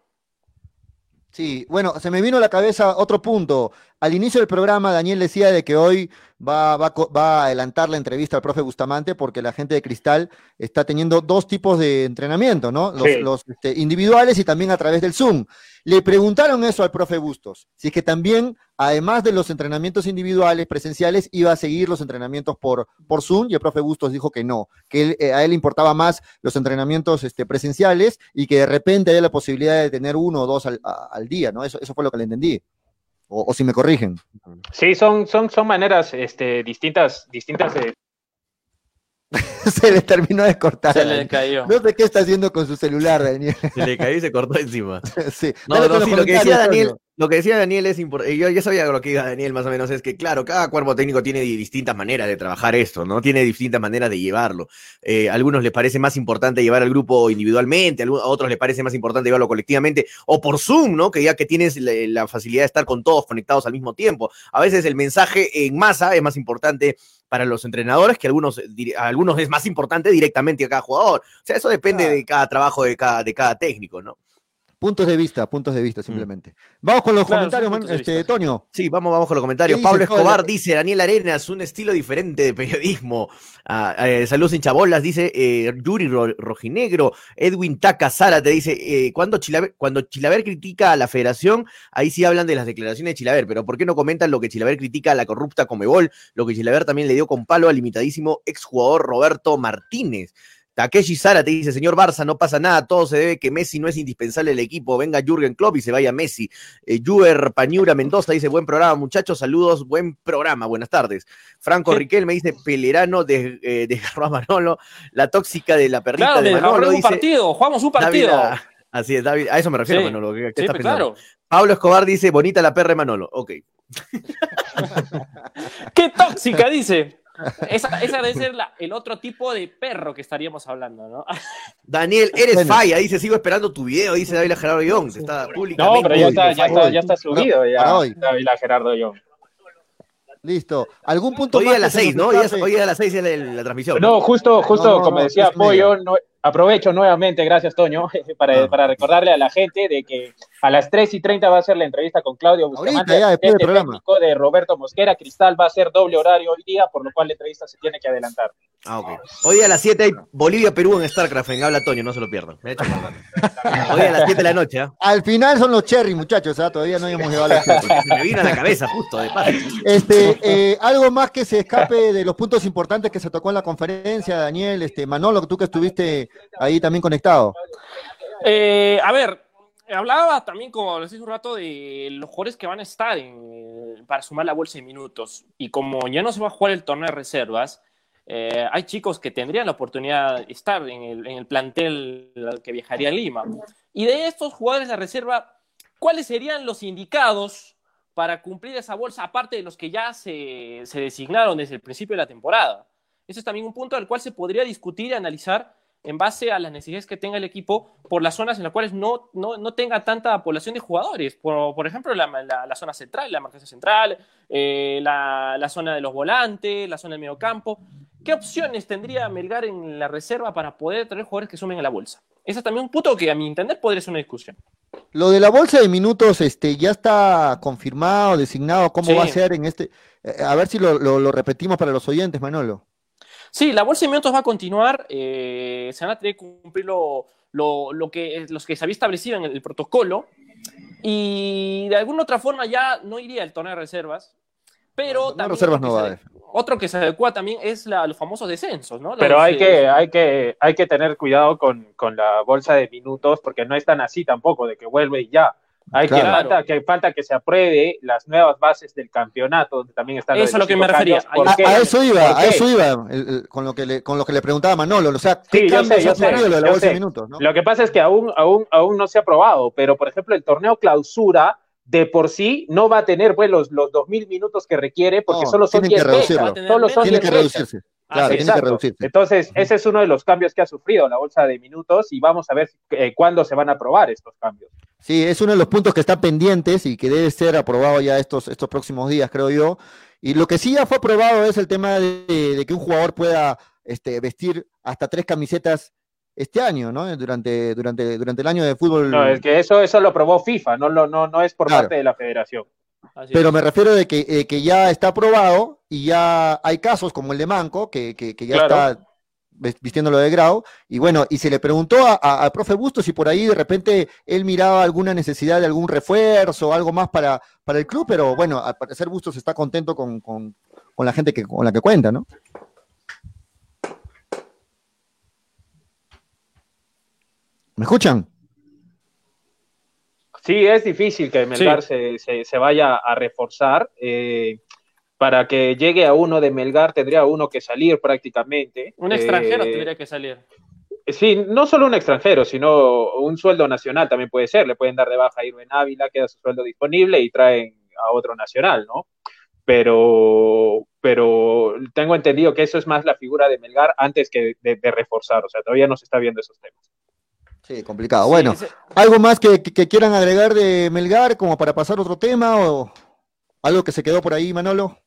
Sí, bueno, se me vino a la cabeza otro punto. Al inicio del programa, Daniel decía de que hoy va, va, a co- va a adelantar la entrevista al profe Bustamante porque la gente de Cristal está teniendo dos tipos de entrenamiento, ¿no? Los, Sí. los, este, individuales y también a través del Zoom. Le preguntaron eso al profe Bustos, si es que también, además de los entrenamientos individuales presenciales, iba a seguir los entrenamientos por, por Zoom y el profe Bustos dijo que no, que él, eh, a él le importaba más los entrenamientos este, presenciales y que de repente haya la posibilidad de tener uno o dos al, a- al día, ¿no? Eso, eso fue lo que le entendí. O, o si me corrigen. Sí, son, son, son maneras este, distintas, distintas de, Se le terminó de cortar. Se le cayó. No sé qué está haciendo con su celular, Daniel. Se le cayó y se cortó encima. sí. No, Dale no, con los sí, lo que decía Daniel. Lo que decía Daniel es importante. Yo ya sabía lo que iba Daniel más o menos, es que claro, cada cuerpo técnico tiene di- distintas maneras de trabajar esto, ¿no? Tiene distintas maneras de llevarlo. Eh, a algunos les parece más importante llevar al grupo individualmente, a otros les parece más importante llevarlo colectivamente, o por Zoom, ¿no? Que ya que tienes la, la facilidad de estar con todos conectados al mismo tiempo. A veces el mensaje en masa es más importante para los entrenadores, que algunos, dir- a algunos es más importante directamente a cada jugador. O sea, eso depende Claro. de cada trabajo de cada, de cada técnico, ¿no? Puntos de vista, puntos de vista, simplemente. Vamos con los Claro, comentarios, man. Este. Toño. Sí, vamos, vamos con los comentarios. ¿Qué Pablo dice, Escobar Pablo? dice, Daniel Arenas, un estilo diferente de periodismo. Ah, eh, saludos sin chabolas, dice eh, Yuri Ro- Rojinegro. Edwin Taca Sara te dice, eh, cuando, Chilaver, cuando Chilaver critica a la federación, ahí sí hablan de las declaraciones de Chilaver, pero ¿por qué no comentan lo que Chilaver critica a la corrupta Comebol? Lo que Chilaver también le dio con palo al limitadísimo exjugador Roberto Martínez. Takeshi Sara te dice, señor Barça, no pasa nada, todo se debe que Messi no es indispensable el equipo, venga Jürgen Klopp y se vaya Messi. Eh, Juer Pañura Mendoza dice, buen programa, muchachos, saludos, buen programa, buenas tardes. Franco Sí. Riquel me dice, Pelerano de, eh, a Manolo, la tóxica de la perrita Claro, de Manolo, un partido, jugamos un partido. ah, así es, David, a eso me refiero, Sí. Manolo, ¿qué, qué Sí, estás pues, pensando? claro. Pablo Escobar dice, bonita la perra de Manolo, ok. ¡Qué tóxica! Dice. Esa, esa debe ser la- el otro tipo de perro que estaríamos hablando, ¿no? Daniel, eres Bueno. falla, dice, sigo esperando tu video, dice David Gerardo Young, está No, pero ya está, ya para está, hoy. ya está subido Para ya. hoy. David Gerardo Young. Listo. ¿Algún punto Hoy más a las que se seis, nos ¿no? Hoy, hoy a las seis es la, la transmisión. No, justo, justo No, no, como no, decía. Pollo, no, aprovecho nuevamente, gracias Toño, para, Ah. para recordarle a la gente de que a las 3 y 30 va a ser la entrevista con Claudio Bustamante, Ahorita, ya, después del programa. de Roberto Mosquera. Cristal va a ser doble horario hoy día, por lo cual la entrevista se tiene que adelantar. Ah, ok. Hoy a las 7 hay Bolivia-Perú en StarCraft, en Habla Toño, no se lo pierdan. Me he hecho acordar. Hoy a las 7 de la noche, ¿ah? Al final son los cherry, muchachos, ¿ah? todavía no hemos llegado a la cherry. Se me vino a la cabeza justo, de paso. Este, eh, algo más que se escape de los puntos importantes que se tocó en la conferencia, Daniel, este, Manolo, tú que estuviste ahí también conectado. Eh, a ver, hablaba también, como les dije un rato, de los jugadores que van a estar en- para sumar la bolsa de minutos. Y como ya no se va a jugar el torneo de reservas, eh, hay chicos que tendrían la oportunidad de estar en el, plantel que viajaría a Lima. Y de estos jugadores de reserva, ¿cuáles serían los indicados para cumplir esa bolsa, aparte de los que ya se, designaron desde el principio de la temporada? Ese es también un punto al cual se podría discutir y analizar en base a las necesidades que tenga el equipo por las zonas en las cuales no, no, no tenga tanta población de jugadores. Por, por ejemplo, la, la- la zona central, la marcación central, eh, la, la zona de los volantes, la zona del mediocampo. ¿Qué opciones tendría Melgar en la reserva para poder tener jugadores que sumen a la bolsa? Ese es también un punto que a mi entender podría ser una discusión. Lo de la bolsa de minutos, este, ya está confirmado, designado, cómo Sí. va a ser en este. eh, a ver si lo, lo- lo repetimos para los oyentes, Manolo. Sí, la bolsa de minutos va a continuar. eh, se van a tener que cumplir lo, lo- lo que, los que se había establecido en el, protocolo. Y de alguna otra forma ya no iría el torneo de reservas. Pero No, también reservas otro no que va. se Otro que se adecua también es la- los famosos descensos, ¿no? Pero Los, hay eh, que, hay que, hay que tener cuidado con, con la bolsa de minutos, porque no es tan así tampoco, de que vuelve y ya. Hay que, Claro. falta, que falta que se apruebe las nuevas bases del campeonato, donde también están Eso es a lo que me refería. cambios. ¿Por A, a eso iba, ¿Por a eso iba, el- el- con, lo que le, con lo que le preguntaba Manolo. O sea, ¿qué Sí, yo cambios sé, yo sé, ocurrido de la bolsa de minutos? ¿no? Lo que pasa es que aún, aún, aún no se ha aprobado, pero por ejemplo el torneo clausura de por sí no va a tener pues, los, los 2.000 minutos que requiere porque No, solo son tienen que 10 fechas. reducirlo. Va a tener Solo son Tiene 10 que fechas. reducirse. Claro, tiene que reducirse. Entonces, ese es uno de los cambios que ha sufrido la bolsa de minutos y vamos a ver eh, cuándo se van a aprobar estos cambios. Sí, es uno de los puntos que están pendientes y que debe ser aprobado ya estos, estos próximos días, creo yo. Y lo que sí ya fue aprobado es el tema de, de que un jugador pueda este, vestir hasta tres camisetas este año, ¿no? Durante, durante, durante el año de fútbol. No, es que eso, eso lo aprobó FIFA, no, lo, no, no es por Claro. parte de la federación. así Pero es. me refiero de que, eh, que ya está aprobado y ya hay casos como el de Manco, que, que- que ya Claro. está vistiéndolo de grau. Y bueno, y se le preguntó a- a- al profe Bustos si por ahí de repente él miraba alguna necesidad de algún refuerzo, algo más para, para el club, pero bueno, al parecer Bustos está contento con, con- con la gente que, con la que cuenta, ¿no? ¿Me escuchan? Sí, es difícil que Melgar se, se- se vaya a reforzar. eh, para que llegue a uno de Melgar tendría uno que salir prácticamente. Un extranjero Eh, tendría que salir. Sí, no solo un extranjero, sino un sueldo nacional también puede ser. Le pueden dar de baja a Irving Ávila, queda su sueldo disponible y traen a otro nacional, ¿no? Pero, pero tengo entendido que eso es más la figura de Melgar antes que de, de reforzar. O sea, todavía no se está viendo esos temas. Sí, complicado. Sí, bueno, ese- ¿algo más que, que- que quieran agregar de Melgar como para pasar a otro tema o algo que se quedó por ahí, Manolo?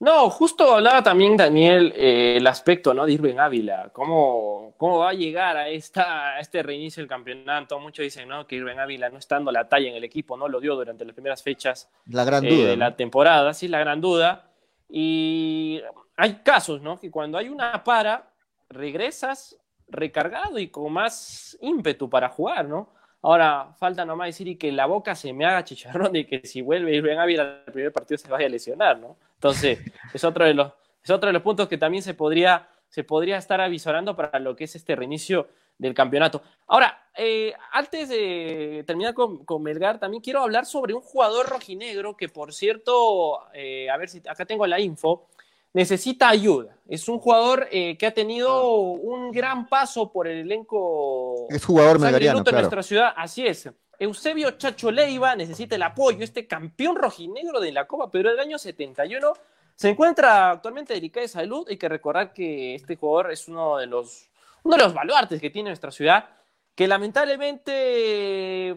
No, justo hablaba también Daniel eh, el aspecto ¿no? de Irving Ávila, cómo, cómo va a llegar a, esta, a este reinicio del campeonato. Muchos dicen ¿no? que Irving Ávila no está dando la talla en el equipo, no lo dio durante las primeras fechas La gran eh, duda. de ¿no? la temporada, sí, la gran duda. Y hay casos, ¿no? Que cuando hay una para, regresas recargado y con más ímpetu para jugar, ¿no? Ahora falta nomás decir y que la boca se me haga chicharrón de que si vuelve Irving Ávila al primer partido se vaya a lesionar, ¿no? Entonces, es otro de los, es otro de los puntos que también se podría, se podría estar avisorando para lo que es este reinicio del campeonato. Ahora, eh, antes de terminar con, con Melgar, también quiero hablar sobre un jugador rojinegro que, por cierto, eh, a ver si acá tengo la info, necesita ayuda. Es un jugador eh, que ha tenido un gran paso por el elenco Es jugador claro. nuestra ciudad. Así es. Eusebio Chacho Leiva necesita el apoyo. Este campeón rojinegro de la Copa Perú del año 71 se encuentra actualmente delicado de salud. Hay que recordar que este jugador es uno de los, uno de los baluartes que tiene nuestra ciudad, que lamentablemente eh,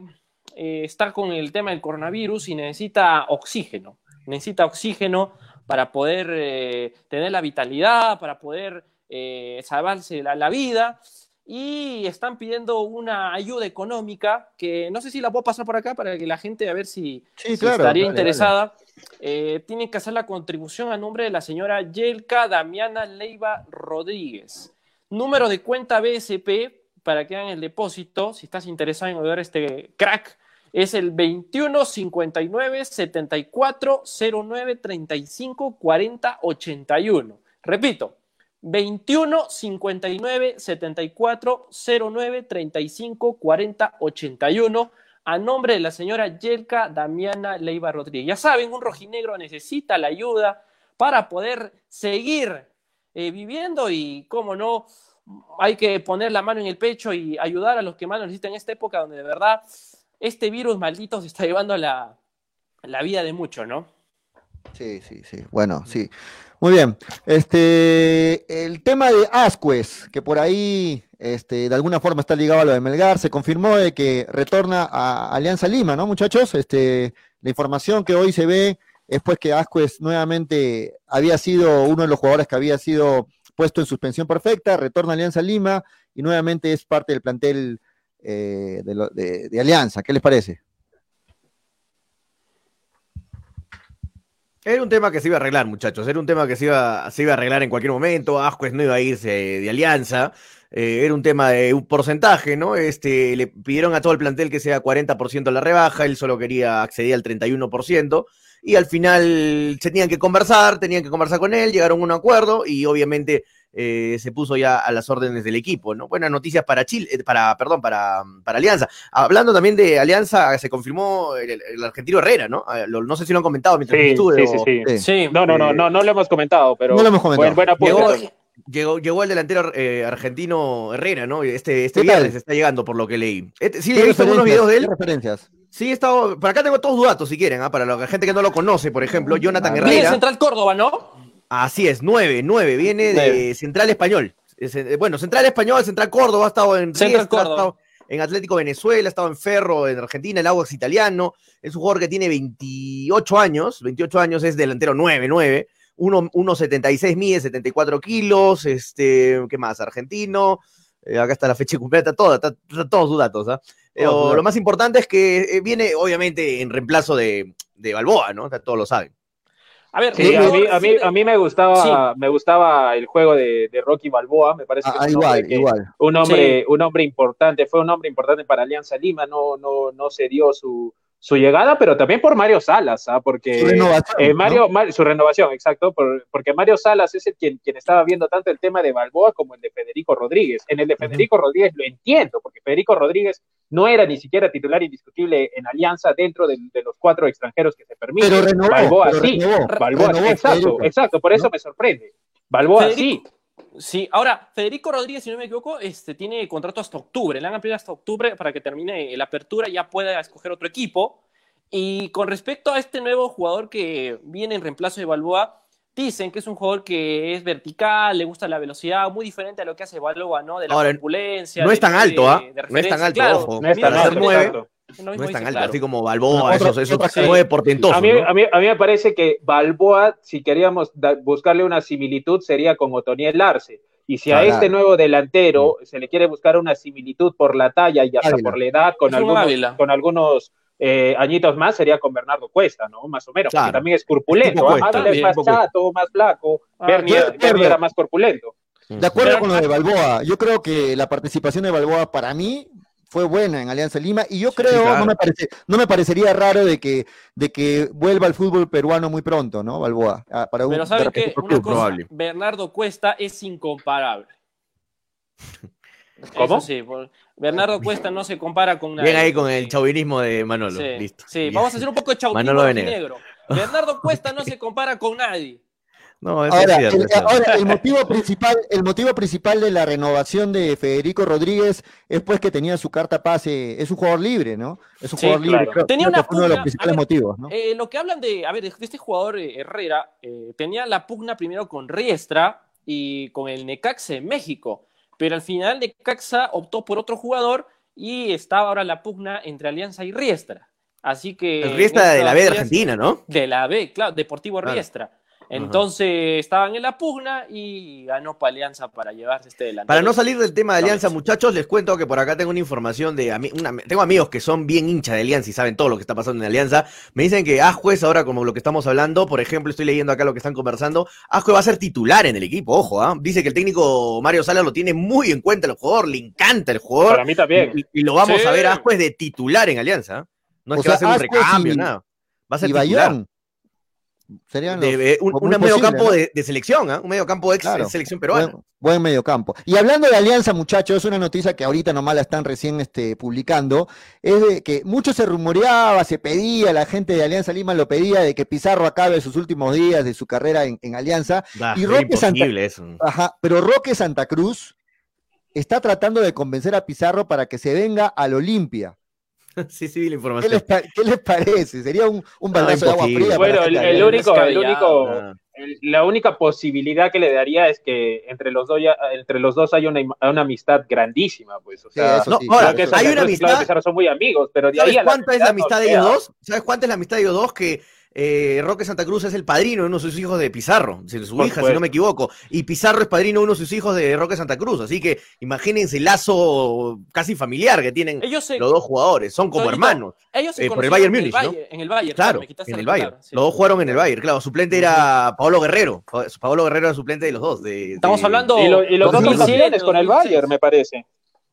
está con el tema del coronavirus y necesita oxígeno. Necesita oxígeno para poder eh, tener la vitalidad, para poder eh, salvarse la, la vida. y están pidiendo una ayuda económica que no sé si la puedo pasar por acá para que la gente a ver si, Sí, si claro. estaría dale, interesada. Eh, tienen que hacer la contribución a nombre de la señora Yelka Damiana Leiva Rodríguez. Número de cuenta BSP para que hagan el depósito, si estás interesado en ayudar a este crack, es el 21 59 74 09 35 40 81. Repito, 21 59 74 09 35 40 81 a nombre de la señora Yelka Damiana Leiva Rodríguez. Ya saben, un rojinegro necesita la ayuda para poder seguir eh, viviendo y, cómo no, hay que poner la mano en el pecho y ayudar a los que más lo necesitan en esta época donde de verdad este virus maldito se está llevando la, la vida de muchos, ¿no? Sí, sí, sí. Bueno, sí. Muy bien. Este, el tema de Ascuez, que por ahí, este, de alguna forma está ligado a lo de Melgar, se confirmó de que retorna a Alianza Lima, ¿no, muchachos? Este, la información que hoy se ve es pues que Ascuez nuevamente había sido uno de los jugadores que había sido puesto en suspensión perfecta, retorna a Alianza Lima y nuevamente es parte del plantel eh, de, de Alianza. ¿Qué les parece? Era un tema que se iba a arreglar, muchachos. Era un tema que se iba, se iba a arreglar en cualquier momento. Ascuez no iba a irse de alianza. Eh, era un tema de un porcentaje, ¿no? Este, le pidieron a todo el plantel que sea 40% la rebaja. Él solo quería acceder al 31%. Y al final se tenían que conversar, tenían que conversar con él, llegaron a un acuerdo y obviamente eh, se puso ya a las órdenes del equipo, ¿no? Buenas noticias para Chile, eh, para, perdón, para, para Alianza. Hablando también de Alianza, se confirmó el, el argentino Herrera, ¿no? Ah, lo- No sé si lo han comentado mientras Sí, estuve. sí, sí, o- sí. Sí. Sí, No, no, no, no, no lo hemos comentado, pero No lo hemos comentado. buen, Llegó- el delantero eh, argentino Herrera, ¿no? Este, este viernes está llegando, por lo que leí. Este- sí, ¿Qué he visto algunos videos de él. ¿Qué referencias? Sí, he estado. Por acá tengo todos los datos, si quieren, ¿ah? para la gente que no lo conoce, por ejemplo, Jonathan Ah, Viene Herrera. Central Córdoba, ¿no? Así es, nueve, nueve, viene de. Central Español. Es, eh, bueno, Central Español, Central Córdoba, ha estado en Central Riestra, ha Córdoba. estado en Atlético Venezuela, ha estado en Ferro, en Argentina, el Audax italiano. Es un jugador que tiene 28 años, 28 años, es delantero 9, 9. 1.76 mide, 74 kilos, este, ¿qué más? Argentino, eh, acá está la fecha completa, todo, está, está todos sus datos, ¿ah? Pero lo más importante es que eh, viene, obviamente, en reemplazo de, de Balboa, ¿no? O sea, Todos lo saben. A ver, Sí, a mí, a mí, a mí me gustaba, Sí. me gustaba el juego de, de Rocky Balboa, me parece que Ah, es un hombre igual, que- igual. un hombre, un hombre importante, fue un hombre importante para Alianza Lima, no, no, no se dio su, su llegada, pero también por Mario Salas, ¿ah? porque Su renovación, eh, ¿no? Mario, Ma- su renovación, exacto, por- porque Mario Salas es el quien, quien estaba viendo tanto el tema de Balboa como el de Federico Rodríguez. En el de Federico Rodríguez lo entiendo, porque Federico Rodríguez no era ni siquiera titular indiscutible en Alianza dentro de, de los cuatro extranjeros que se permiten. Pero renovó, Balboa pero sí, renovó, Balboa, renovó exacto, Federico. exacto, por eso ¿no? me sorprende. Balboa. Federico- Sí, ahora, Federico Rodríguez, si no me equivoco, este, tiene contrato hasta octubre. Le han ampliado hasta octubre para que termine la apertura y ya pueda escoger otro equipo. Y con respecto a este nuevo jugador que viene en reemplazo de Balboa, dicen que es un jugador que es vertical, le gusta la velocidad, muy diferente a lo que hace Balboa, ¿no? De la Ahora, corpulencia. no es tan de- alto, ¿ah? No es tan alto, claro. ojo. No es tan alto, No es tan claro. así como Balboa, Otra- esos, esos otra- nueve portentosos. A mí, ¿no? a, mí, a mí me parece que Balboa, si queríamos buscarle una similitud, sería con Otoniel Arce. Y si a Claro. este nuevo delantero se le quiere buscar una similitud por la talla y hasta Ávila. por la edad, con Es algunos, con algunos eh, añitos más, sería con Bernardo Cuesta, ¿no? Más o menos, Claro. porque también es corpulento. ¿ah? Ávila es más chato, más flaco. Ah, Bernie, yo Bernie recuerdo. era más corpulento. De acuerdo con lo de Balboa, yo creo que la participación de Balboa para mí fue buena en Alianza Lima y yo creo, claro. no, me parece, no me parecería raro de que, de que vuelva al fútbol peruano muy pronto, ¿no? Balboa. ah, para un, Pero otro Una club, cosa. Bernardo Cuesta es incomparable. ¿Cómo? Eso sí, Bernardo Cuesta no se compara con nadie. Bien ahí con el chauvinismo de Manolo. Sí, Listo. sí, vamos a hacer un poco de chauvinismo negro. Bernardo Cuesta no se compara con nadie. No, eso Ahora, es cierto, el, ahora, motivo principal, el motivo principal de la renovación de Federico Rodríguez es pues que tenía su carta pase, es un jugador libre, ¿no? Es un Sí, jugador libre. Creo, Tenía creo que uno de los principales ver, motivos, ¿no? Eh, lo que hablan de, a ver, de este jugador eh, Herrera, eh, tenía la pugna primero con Riestra y con el Necaxa en México, pero al final Necaxa optó por otro jugador y estaba ahora la pugna entre Alianza y Riestra. Así que... El Riestra de la B de Argentina, ¿no? De la B, claro, Deportivo Claro. Riestra. Entonces estaban en la pugna y ganó Alianza para llevarse este delantero. Para no salir del tema de Alianza, muchachos, les cuento que por acá tengo una información de una, tengo amigos que son bien hinchas de Alianza y saben todo lo que está pasando en Alianza. Me dicen que Ascuez, ahora como lo que estamos hablando, por ejemplo, estoy leyendo acá lo que están conversando, Ascuez va a ser titular en el equipo, ojo, ¿ah? dice que el técnico Mario Sala lo tiene muy en cuenta el jugador, le encanta el jugador. Para mí también. Y, lo vamos a ver a Ascuez de titular en Alianza. ¿ah? No es que va a ser un recambio, nada. Va a ser titular. Serían un, medio campo de, selección, ¿eh? un medio campo de selección peruana. Buen, buen medio campo. Y hablando de alianza, muchachos, es una noticia que ahorita nomás la están recién este, publicando, es de que mucho se rumoreaba, se pedía, la gente de Alianza Lima lo pedía, de que Pizarro acabe sus últimos días de su carrera en, Alianza. y Roque Santa... Ajá, pero Roque Santa Cruz está tratando de convencer a Pizarro para que se venga al Olimpia. sí, sí, la información. ¿Qué les, parece? Sería un, un de agua fría. Bueno, el, único, el único, la única posibilidad que le daría es que entre los dos, entre los dos hay una, una amistad grandísima, pues. O sea, no, ahora, que hay una amistad. son muy amigos, pero de ¿Sabes cuánta es la amistad de ellos dos? ¿Sabes cuánta es la amistad de ellos dos? Que eh, Roque Santa Cruz es el padrino de uno de sus hijos de Pizarro, de su hija, si no me equivoco, y Pizarro es padrino de uno de sus hijos de Roque Santa Cruz, así que imagínense el lazo casi familiar que tienen los dos jugadores, son como hermanos. Ellos eh, por el Bayern Múnich, ¿no? En el Bayern, claro, en el Bayern. Los dos jugaron en el Bayern, claro, suplente era Paolo Guerrero, Paolo Guerrero era suplente de los dos. Estamos hablando... Y, los dos son campeones con el Bayern, me parece.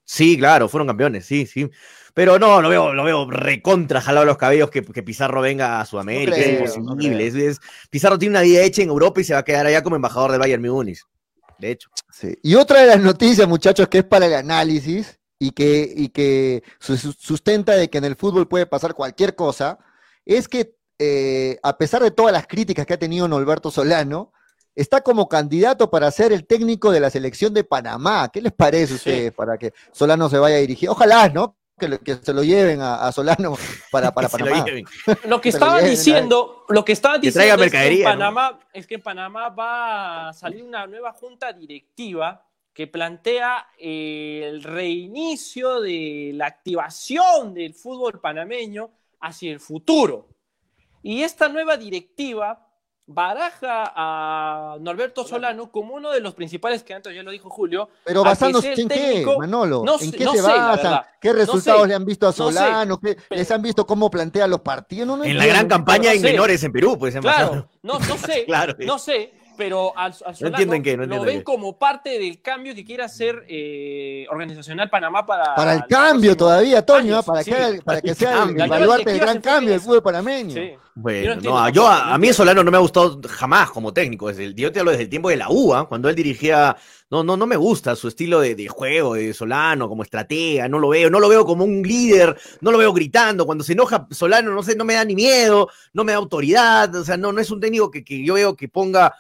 Sí, claro, fueron campeones, sí, sí. Pero no, lo veo, lo veo recontra jalado los cabellos que, Pizarro venga a Sudamérica. es imposible. Pizarro tiene una vida hecha en Europa y se va a quedar allá como embajador del Bayern Múnich. De hecho. Sí. Y otra de las noticias, muchachos, que es para el análisis y que, y que sustenta de que en el fútbol puede pasar cualquier cosa, es que eh, a pesar de todas las críticas que ha tenido Norberto Solano, está como candidato para ser el técnico de la selección de Panamá. ¿Qué les parece a ustedes para que Solano se vaya a dirigir? Ojalá, ¿no? Que, se lo lleven a, Solano para, para Panamá. Lo, que estaban diciendo, lo que estaban diciendo es que, en Panamá, es que en Panamá va a salir una nueva junta directiva que plantea el reinicio de la activación del fútbol panameño hacia el futuro. Y esta nueva directiva baraja a Norberto Solano como uno de los principales que antes ya lo dijo Julio. Pero basándose en qué, Manolo, ¿en qué se basan? ¿Qué resultados le han visto a Solano? ¿Les han visto cómo plantea los partidos? en la gran campaña en menores en Perú, pues. Claro, no, no sé, no sé, pero al, Solano lo ven como parte del cambio que quiere hacer eh, Organizacional Panamá para... Para el cambio todavía, Toño, para, que, para que sea el, baluarte del gran cambio del fútbol panameño. Bueno, no, yo a, mí Solano no me ha gustado jamás como técnico. Desde el, yo te hablo desde el tiempo de la UA, cuando él dirigía no, no, no me gusta su estilo de, juego de Solano como estratega, no lo veo, no lo veo como un líder, no lo veo gritando, cuando se enoja Solano, no sé, no me da ni miedo, no me da autoridad, o sea, no, no es un técnico que, yo veo que ponga,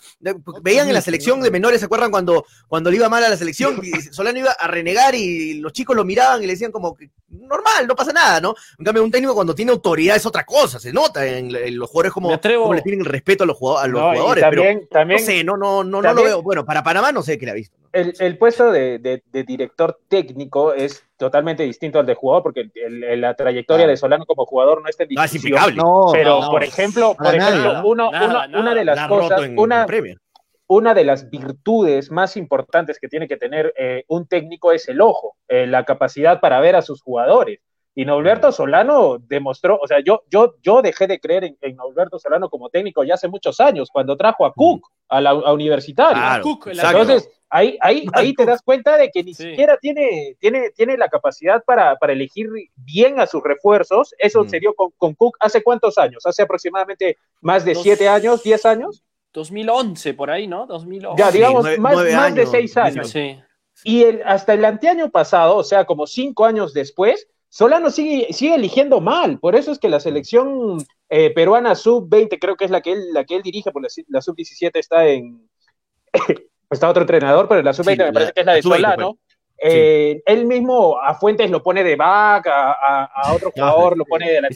veían en la selección de menores, ¿se acuerdan cuando, cuando le iba mal a la selección? Solano iba a renegar y los chicos lo miraban y le decían como que normal, no pasa nada, ¿no? En cambio, un técnico cuando tiene autoridad es otra cosa, se nota en, los jugadores como, le tienen el respeto a los, jugadores, también, pero no sé, no, no, no, no lo veo, bueno, para Panamá no sé qué le ha visto el, puesto de, director técnico es totalmente distinto al de jugador, porque la trayectoria de Solano como jugador no es tan difícil. pero, por ejemplo, una de las cosas, una, de las virtudes más importantes que tiene que tener eh, un técnico es el ojo, eh, la capacidad para ver a sus jugadores. Y Norberto Solano demostró, o sea, yo, yo, yo dejé de creer en, en Norberto Solano como técnico ya hace muchos años, cuando trajo a Cook a la universitaria. Entonces, ahí, ahí, ahí te das cuenta de que ni siquiera tiene, tiene, tiene la capacidad para, para elegir bien a sus refuerzos. Eso mm. se dio con, con, Cook hace cuántos años? Hace aproximadamente más de siete años, diez años. 2011, por ahí, ¿no? 2011. Ya, digamos, más, más de seis años. Sí. Y el, hasta el anteaño pasado, o sea, como cinco años después, Solano sigue, sigue eligiendo mal, por eso es que la selección eh, peruana sub-20, creo que es la que él, la que él dirige, porque la, sub-17 está en... está otro entrenador, pero la sub-20 me parece que es la de Solano. Pues. Eh, él mismo a Fuentes lo pone de back, a, otro jugador lo pone de la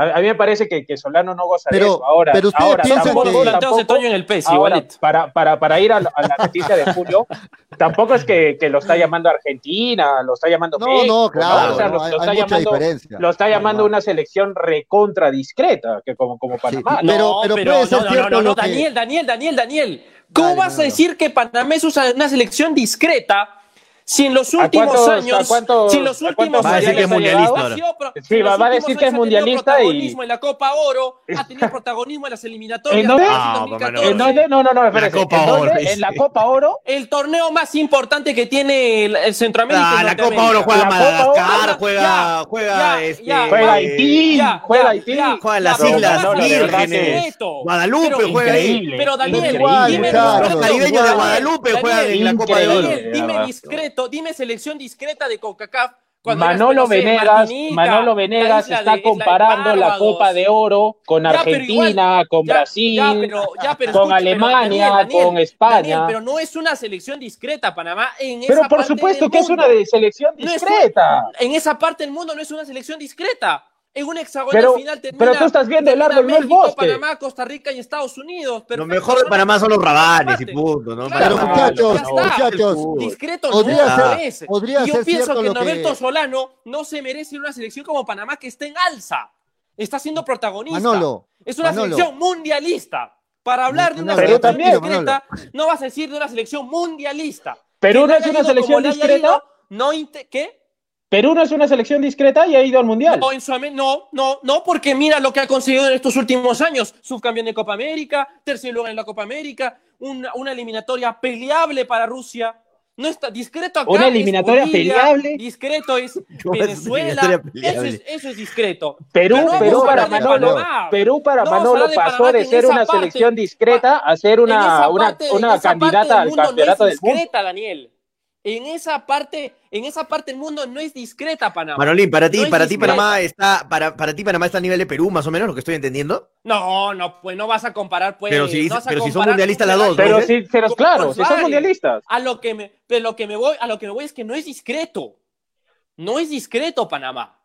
A, a mí me parece que, que Solano no goza de Pero- eso. Ahora, pero ustedes ahora piensan tampoco, que- tampoco- Toño en el ahora, igualito. para, para, para ir a, la- a la noticia de Julio, tampoco es que, que lo está llamando Argentina, lo está llamando No, México, no, claro, O sea, no, lo, hay, lo hay está llamando, diferencia. lo está llamando una selección recontra discreta, que como, como Sí, Panamá. pero- no, pero pero, puede ser no, no, no, no, Daniel, Daniel, Daniel, Daniel. ¿Cómo Dale, vas a decir que Panamá es una selección discreta si en los ¿A últimos cuántos- años, cuántos- si en los últimos Va a decir que es mundialista ahora. pro- Sí, va- a decir que es ha tenido mundialista y- protagonismo en la Copa Oro, ha tenido protagonismo en las eliminatorias. ¿En dónde? Ah, 2014. ¿En dónde? No, no, no, espérese. Copa ¿En dónde? Oro, dice. En la Copa Oro. El torneo más importante que tiene el, el Centroamérica. Ah, la Copa. Oro juega La Madagascar, ya, juega, juega, ya, este. Juega Haití, juega Haití. Juega en las Islas Vírgenes. discreto. Guadalupe juega ahí. Pero Daniel, dime discreto. Los caribeños de Guadalupe Daniel, juegan en la Copa de increíble. Oro. Daniel, dime verdad. Dime selección discreta de CONCACAF. Manolo no sé, Venegas, Manolo Venegas está de- comparando la. Copa de Oro con Ya, Argentina, igual, con ya, Brasil, ya, pero- ya, pero con escucha, Alemania, Daniel, Daniel, con España. Daniel, pero no es una selección discreta, Panamá. En Pero esa por parte supuesto que es una selección No es discreta. En esa parte del mundo no es una selección discreta. En un hexagonal Pero- final termina, pero tú estás viendo el árbol, no el México, bosque. Panamá, Costa Rica y Estados Unidos. Lo Perfecto, mejor de Panamá son los rabanes y punto, ¿no? Claro, Pero muchachos, está. muchachos, Discreto Podría no ser- es. podría y yo ser pienso que lo que- Norberto Solano no se merece una selección como Panamá que esté en alza. Está siendo protagonista. Manolo, es una Manolo. selección mundialista. Para hablar de una Manolo, selección también, discreta, no vas a decir de una selección mundialista. Perú no es una selección discreta. ido, no ¿Qué? Perú no es una selección discreta y ha ido al Mundial. No, en Sudam- no, no, no, porque mira lo que ha conseguido en estos últimos años. Subcampeón de Copa América, tercer lugar en la Copa América, una, una eliminatoria peleable para Rusia. No está discreto acá. Una es eliminatoria Bolivia, peleable. Discreto es ¿Cómo es una Venezuela. Eso es, eso es discreto. Perú, Pero no Perú para Manolo. Perú para No Manolo de pasó de ser una parte- selección discreta a ser una, una, una candidata al campeonato no del es mundo. discreta, Daniel. En esa parte, en esa parte del mundo no es discreta Panamá. Manolín, para ti, No para ti. Panamá está, para, para ti Panamá está a nivel de Perú, más o menos, lo que estoy entendiendo. No, no, pues no vas a comparar, pues. Pero si- no vas a pero si son mundialistas un las dos, Pero ¿no? sí, pero claro, si son mundialistas. A lo que me, pero lo que me voy, a lo que me voy es que no es discreto. No es discreto Panamá.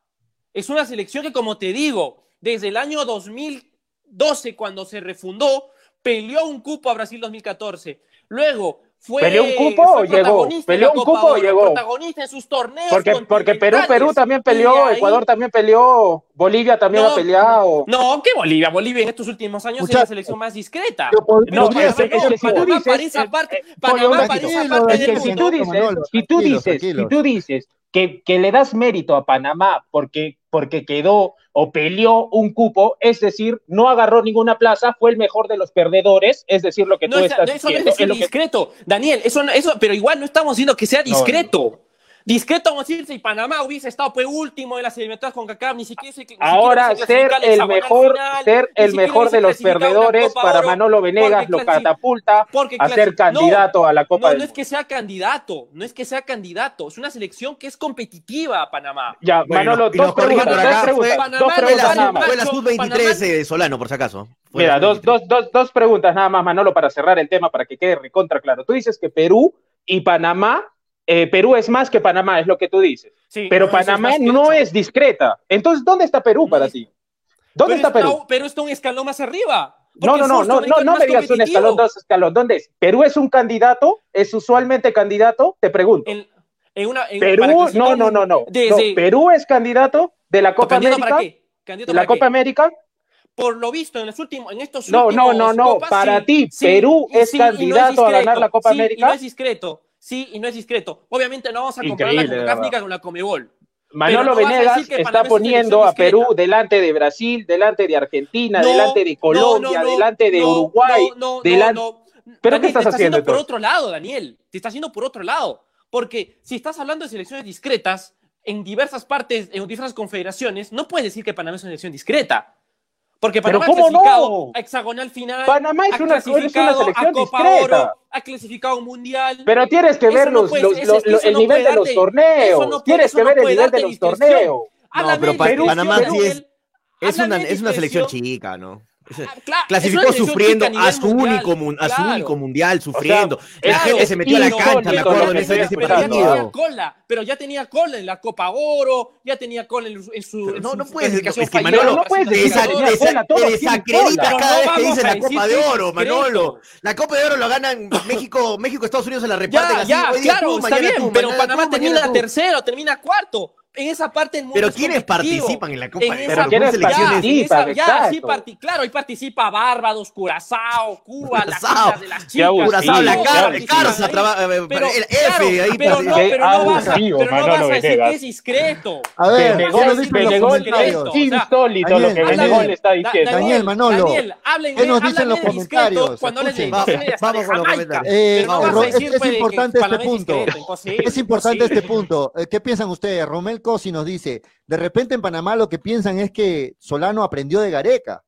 Es una selección que, como te digo, desde el año 2012, cuando se refundó, peleó un cupo a Brasil 2014. Luego fue. ¿Peleó un cupo fue o llegó? ¿Peleó un cupo o llegó? Protagonista en sus torneos. Porque, porque Perú, Perú también peleó, ahí- Ecuador también peleó, Bolivia también No, ha peleado. No, que Bolivia. Bolivia en estos últimos años es la selección más discreta. No, podría es, ser es que si tú Panamá dices, para esa parte- Panamá Pollo, para tranquilo, esa parte es del que si tú dices, Manolo, si tú dices, si tú dices que, que le das mérito a Panamá porque, porque quedó o peleó un cupo, es decir, no agarró ninguna plaza, fue el mejor de los perdedores, es decir, lo que No, tú esa- estás no, eso no es diciendo. decir es lo que- discreto, Daniel, eso, no- eso, pero igual no estamos diciendo que sea No, discreto. Discreto vamos a decir si Panamá hubiese estado pues último en las eliminatorias con CACAF, ni siquiera se Ahora se ser el mejor, final, ser el mejor de los a perdedores para Oro, Manolo Venegas lo catapulta porque a ser no, candidato a la Copa No, del no es que sea candidato, no es que sea candidato, es una selección que es competitiva Panamá. Ya, Bueno, Manolo, dos nos corrigen preguntas, por dos acá, preguntas, fue- dos preguntas nada la, más. fue la Macho, sub-23 Panamá- de Solano, por si acaso. Fue Mira, dos, sub-23. dos, dos, dos preguntas nada más, Manolo, para cerrar el tema, para que quede recontra claro. Tú dices que Perú y Panamá, eh, Perú es más que Panamá, es lo que tú dices. Sí, Pero no, es Panamá no es discreta. Entonces, ¿dónde está Perú No para ti? ¿Dónde Pero está Perú? Pero está un escalón más arriba. No, no, no, no, no, no me digas un escalón, dos escalón. ¿Dónde es? ¿Perú es un candidato? ¿Es usualmente candidato? Te pregunto. En, en una, en- para Perú, no, no, no, no. No, Perú es candidato de la Copa ¿Candidato América. para ¿De la para Copa qué? América? Por lo visto, en, los últimos, en estos No, no, últimos no, no. Copas, Para sí, ti, sí, Perú es sí, no candidato a ganar la Copa sí, Y América. no es discreto. Sí, y no es discreto. Obviamente no vamos a compararla Increíble, con de CAF ni verdad. con la Comebol. Manolo no Venegas está poniendo a Perú delante de Brasil, delante de Argentina, No, delante de Colombia, no, delante de Uruguay. no, no, delan- no, no. ¿Pero qué Daniel, estás te está haciendo, por otro lado, Daniel. Te está haciendo por otro lado. Porque si estás hablando de selecciones discretas en diversas partes, en diversas confederaciones, no puedes decir que Panamá es una selección discreta. Porque Pero Panamá ha ¿cómo clasificado no? a hexagonal final, Panamá es ha una, es una clasificado selección a Copa discreta. Oro, ha clasificado a un mundial. Pero tienes que ver no los, el no nivel de los torneos. no tienes que no ver el nivel de los torneos. Háblame pero Panamá sí es-. Es una, es una selección chica, ¿no? Claro, Clasificó sufriendo a su, mundial, único, a su claro. único mundial, sufriendo. la claro, gente se metió a la cancha, me lo acuerdo, en ese, ese pero ya tenía partido. cola, pero ya tenía cola en la Copa Oro, ya tenía cola en, en su. Pero en no, su no puedes, es que Manolo, no puedes desacredita cada vez no que vamos dice a la Copa de Oro. Manolo. La Copa de Oro lo ganan México, México, Estados Unidos se la reparten Ya, así. ya, hoy día claro, tú, está mañana bien, tú, pero Panamá termina tercero, termina cuarto. En esa parte el mundo Pero es ¿quiénes participan en la Copa En esa Pero ¿quiénes parte- ya, participan? en esa- ya, sí parti- claro, ahí participa Barbados, Curazao, Cuba, las Curazao. islas de las chicas. abusivo, Curazao, la Car- Carza, eh, Pero, el claro, F ahí pero no, pero no vas a, pero no vas a decir que es discreto. A ver, comentarios. o sea, insólito lo Daniel, que Daniel, Benegol está diciendo. Daniel, Manolo, Daniel, hablen, ¿qué nos dicen los comentarios? Cuando hasta Vamos con los comentarios. Eh, Pero vas a es, es importante este es punto. Es importante este punto. Eh, ¿Qué piensan ustedes? Romel Cosi nos dice, de repente en Panamá lo que piensan es que Solano aprendió de Gareca.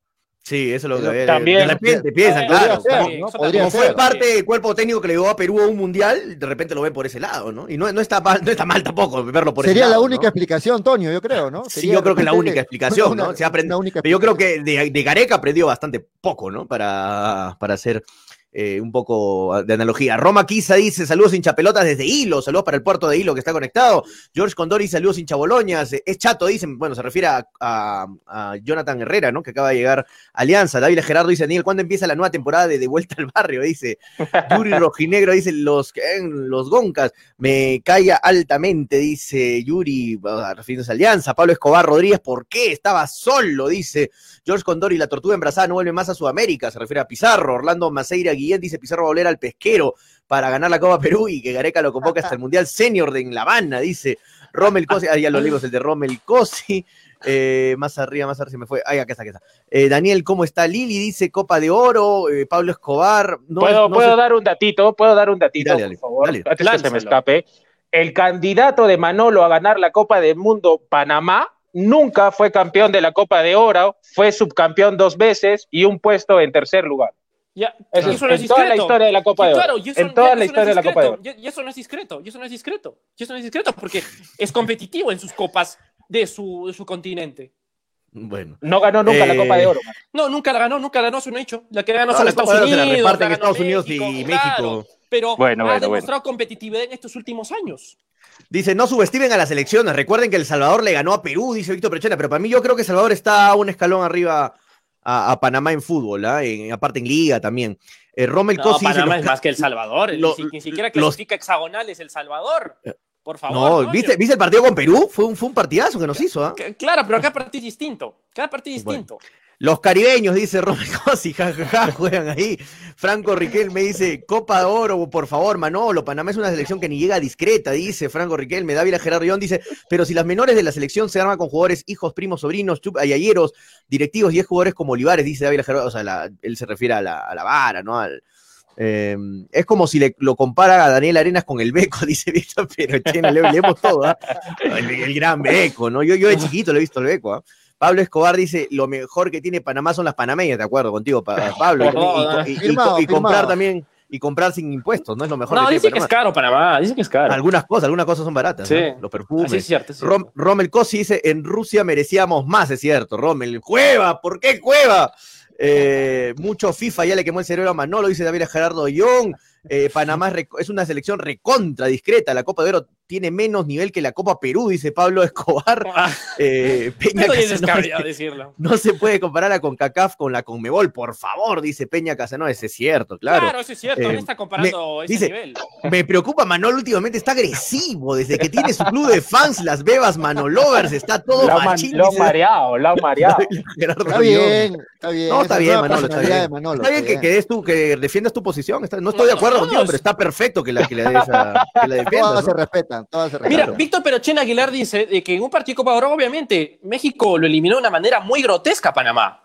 Sí, eso es lo que Pero de- también- de repente piensan, claro. ser, Como- fue ser. parte del cuerpo técnico que le llevó a Perú a un mundial, de repente lo ven por ese lado, ¿no? Y no, no, está, mal, no está mal tampoco verlo por ese Sería lado. la única ¿no? explicación, Tonio, yo creo, ¿no? Sí, Sería yo creo que es la única explicación, una- ¿no? Se aprende- Pero yo creo que de, de Gareca aprendió bastante poco, ¿no? Para, para hacer eh, un poco de analogía. Roma Quisa dice, saludos hinchapelotas desde Hilo, saludos para el puerto de Hilo que está conectado. George Condori, saludos hinchaboloñas. Es chato, dicen, bueno, se refiere a, a- a Jonathan Herrera, ¿no? Que acaba de llegar a Alianza. David Gerardo dice, Daniel, ¿cuándo empieza la nueva temporada de De Vuelta al Barrio? Dice. Yuri Rojinegro dice, los, eh, los Goncas, me caiga altamente, dice Yuri, ah, refiriéndose a Alianza. Pablo Escobar Rodríguez, ¿por qué? Estaba solo, dice. George Condori, la tortuga embarazada no vuelve más a Sudamérica, se refiere a Pizarro. Orlando Maceira Guillén dice, Pizarro va a volver al pesquero para ganar la Copa Perú y que Gareca lo convoca hasta el Mundial Senior de en La Habana, dice. Rommel Cosi, ah, ya lo leímos, el de Rommel Cosi. Eh, más arriba, más arriba se me fue. Ay, acá está, acá está. Eh, Daniel, ¿cómo está? Lili dice Copa de Oro. eh, Pablo Escobar. No, ¿Puedo, no puedo dar un datito? ¿Puedo dar un datito, Dale, dale, por favor? dale. Antes que se me escape. El candidato de Manolo a ganar la Copa del Mundo, Panamá, nunca fue campeón de la Copa de Oro, fue subcampeón dos veces y un puesto en tercer lugar. Ya, Eso y es no es en toda la discreto. historia de la Copa de Oro. claro, eso- en toda la eso no historia es de la Copa de Oro. discreto, Y eso no es discreto, y eso no es discreto, y eso no es discreto porque es competitivo en sus copas de su, de su continente. Bueno. No ganó nunca la Eh, Copa de Oro. man. No, nunca la ganó, nunca la ganó, es un hecho. La que ganó No, son la Estados se la Unidos. reparten la ganó Estados Unidos y claro, México. pero Bueno, ha bueno, demostrado competitividad en estos últimos años. Dice, no subestimen a las elecciones. Recuerden que El Salvador le ganó a Perú, dice Víctor Prechena, pero para mí yo creo que El Salvador está un escalón arriba a, a Panamá en fútbol, ¿ah? En- aparte en liga también. Eh, Rommel No, Cosi Panamá los es más que El Salvador. lo- ni, si- ni siquiera los- clasifica hexagonales El Salvador. Por favor. No. ¿viste, ¿viste el partido con Perú? Fue un, fue un partidazo que nos hizo. C- Claro, pero cada partido es distinto. Cada partido es Bueno. Los caribeños, dice Rommel Cosi, jajaja, juegan ahí. Franco Riquel me dice, Copa de Oro, por favor, Manolo, Panamá es una selección que ni llega discreta, dice Franco Riquel, me Dávila Gerardo Rión, dice, pero si las menores de la selección se arman con jugadores hijos, primos, sobrinos, ayayeros, directivos y es jugadores como Olivares, dice Dávila Gerardo, o sea, la- él se refiere a la, a la vara, ¿no? Al, eh, es como si le, lo compara a Daniel Arenas con el Beco, dice Víctor, pero chena, le, leemos todo, ¿ah? el, el gran Beco, ¿no? Yo, yo de chiquito lo he visto el Beco, ¿ah? Pablo Escobar dice, lo mejor que tiene Panamá son las panameñas, de acuerdo contigo, pa- Pablo, y, comprar también, y comprar sin impuestos, no es lo mejor No, que dice que es caro Panamá. Dice que es caro. Algunas cosas, algunas cosas son baratas, Sí. ¿no? los perfumes. Así es cierto. es cierto. Rom- Rommel Cosi dice, en Rusia merecíamos más, es cierto, Rommel. Cueva, ¿por qué Cueva? Eh, mucho FIFA ya le quemó el cerebro a Manolo, dice David Gerardo Young. Eh, Panamá es una selección recontra discreta. La Copa de Oro tiene menos nivel que la Copa Perú, dice Pablo Escobar. Ah, Eh, Peña Casanova decirlo. no se puede comparar a CONCACAF con la CONMEBOL, por favor, dice Peña Casanova. Ese es cierto, claro. Claro, eso es cierto. Eh, no está comparando ese dice- nivel. Me preocupa, Manolo últimamente está agresivo. Desde que tiene su club de fans, las Bebas Manolovers, está todo Lo machín. lo dice mareado, lo mareado. Está bien, está bien. No, está bien, Manolo, está bien. de Manolo, Está bien que, que des tu, que defiendas tu posición. está- no estoy de acuerdo no, contigo, no, pero es- está perfecto que la, que la, des a- que la defiendas. Todas ¿no? Todas se Mira. Víctor Perochen Aguilar dice de que en un partido de Copa Oro, obviamente, México lo eliminó de una manera muy grotesca a Panamá.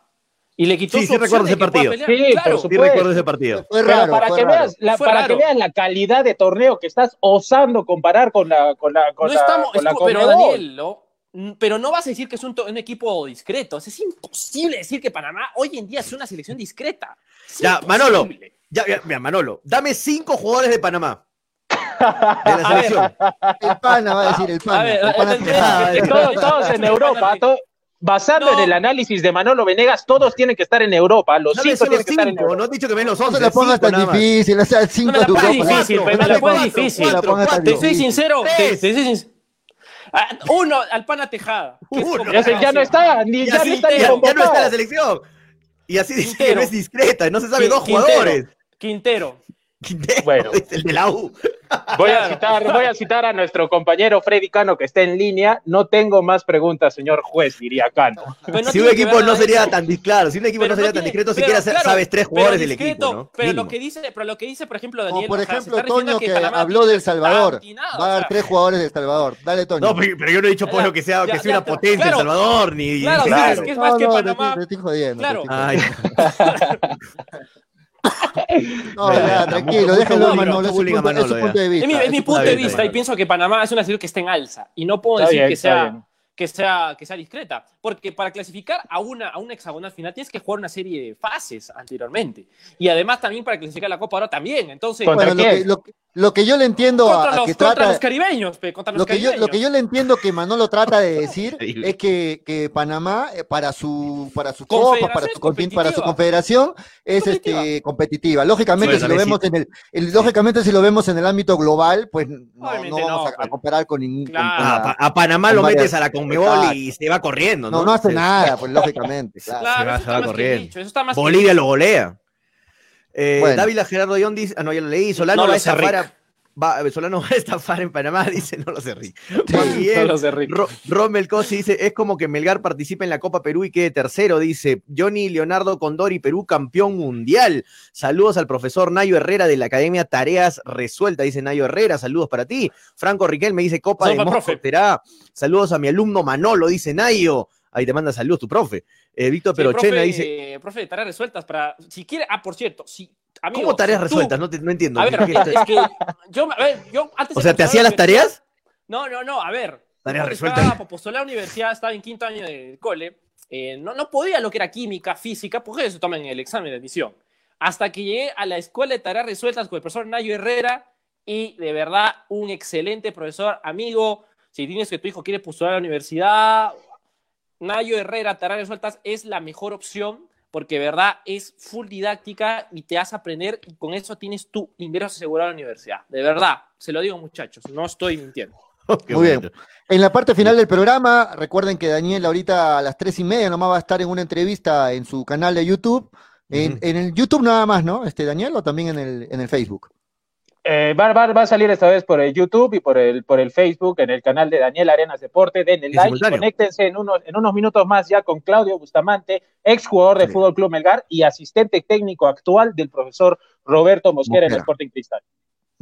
Y le quitó Sí, su sí recuerdo ese partido. Sí, claro, por Sí, recuerdo ese partido. Fue Pero raro, para fue que raro. veas la, Fue para raro. que veas la calidad de torneo que estás osando comparar con la con la con no la, estamos, con la pero. Daniel, ¿no? Mm, Pero no vas a decir que es un, un equipo discreto. Es imposible decir que Panamá hoy en día es una selección discreta. Es Ya, imposible. Manolo. Ya, ya, Manolo, dame cinco jugadores de Panamá. De la selección. El pana va a decir, el pana. A ver, el pana el- Tejada. el- Y todos, todos en Europa, to- basado No. en el análisis de Manolo Venegas, todos tienen que estar en Europa. Los Dale cinco tienen que estar en Europa. no has dicho que ven los No 11. se la pongas cinco tan difícil, o sea, No cinco me la pongas difícil, no me la pongas difícil. no la pongas tan Te soy difícil. sincero, te, soy sincero. Ah, Uno, al pana Tejada. Uno. Ya, no está, ni ya no así, está ya, ni ya no está la selección. Y así dice que Quintero. no es discreta, no se sabe Qui- dos Quintero. jugadores. Quintero. Quintero, Bueno. es el de la U. Voy a, citar, voy a citar a nuestro compañero Freddy Cano que está en línea. No tengo más preguntas, señor juez, diría Cano. No si un equipo no sería tan dis- claro, si un equipo Pero no sería no tan discreto, siquiera claro, sabes tres jugadores del discreto, equipo, ¿no? Pero Mínimo. lo que dice, pero lo que dice, por ejemplo, Daniel, por o ejemplo Toño a que habló del Salvador. Va a o dar sea, tres jugadores del Salvador. Dale, Toño. No, pero yo no he dicho Ya, pollo que sea, ya, que sea ya, una potencia El. Salvador, ni Claro, ni- claro, es que es más No, que te Panamá. te estoy jodiendo. Claro. No, ya, tranquilo, déjalo Manolo, es es Manolo, punto de Es vista. mi, es mi es punto de bien, vista y pienso que Panamá es una selección que está en alza y no puedo Está decir bien, que, sea, que, sea, que sea discreta, porque para clasificar a una, a una hexagonal final tienes que jugar una serie de fases anteriormente y además también para clasificar a la Copa ahora también, entonces Bueno, lo quién? que, lo, que- lo que yo le entiendo a, contra a los, que contra trata... los caribeños, pe, contra los Lo que, yo, caribeños. lo que yo le entiendo que Manolo trata de decir es que, que Panamá, eh, para su, para su copa, para su, para su confederación, es Competitiva. este, competitiva. Lógicamente, si lo vemos en el, el- lógicamente, si lo vemos en el ámbito global, pues no, no vamos no, a- a, pues. comparar con ningún. Claro. con a, a Panamá con lo varias- metes a la Conmebol y se va corriendo, ¿no? no, no hace nada, pues lógicamente. claro. Claro, se va- se va corriendo. Bolivia lo golea. Eh, Bueno. Dávila Gerardo Ión dice, ah, no, ya lo leí, Solano No va a estafar Rick. a, va- Solano va a estafar en Panamá, dice, no lo sé, No lo sé, Rick. Ro- Rommel Cosi dice, es como que Melgar participe en la Copa Perú y quede tercero, dice Johnny Leonardo Condori, Perú campeón mundial. Saludos al profesor Nayo Herrera de la Academia Tareas Resueltas, dice Nayo Herrera, saludos para ti. Franco Riquel me dice Copa de Mosco. Saludos a mi alumno Manolo, dice Nayo. Ahí te manda saludos tu profe. Eh, Víctor Sí, Perochena profe, dice, profe de tareas resueltas para, si quiere, ah, por cierto, si, amigo, ¿cómo tareas si tú- resueltas? No, te- no entiendo. A ver, ¿Qué- qué- es que yo, a ver, yo antes o de sea, ¿te hacía las tareas? No, no, no, a ver. Tareas resueltas. Estaba para postular a la universidad, estaba en quinto año del cole, eh, no, no podía lo que era química, física, porque eso toman en el examen de admisión. Hasta que llegué a la escuela de tareas resueltas con el profesor Nayo Herrera y de verdad un excelente profesor, amigo. Si tienes que tu hijo quiere postular a la universidad, Nayo Herrera, tareas resueltas es la mejor opción porque de verdad es full didáctica y te hace aprender y con eso tienes tu ingreso asegurado a la universidad. De verdad, se lo digo muchachos, no estoy mintiendo. Qué Muy bien. En la parte final del programa, recuerden que Daniel ahorita a las tres y media nomás va a estar en una entrevista en su canal de YouTube. En, en el YouTube nada más, ¿no? Este Daniel o también en el, en el Facebook. Eh, va, va- va a salir esta vez por el YouTube y por el, por el Facebook, en el canal de Daniel Arenas Deporte. Den el En like y simultáneo. conéctense en unos, en unos minutos más ya con Claudio Bustamante, ex jugador de Sí. Fútbol Club Melgar y asistente técnico actual del profesor Roberto Mosquera en Mosquera. Sporting Cristal.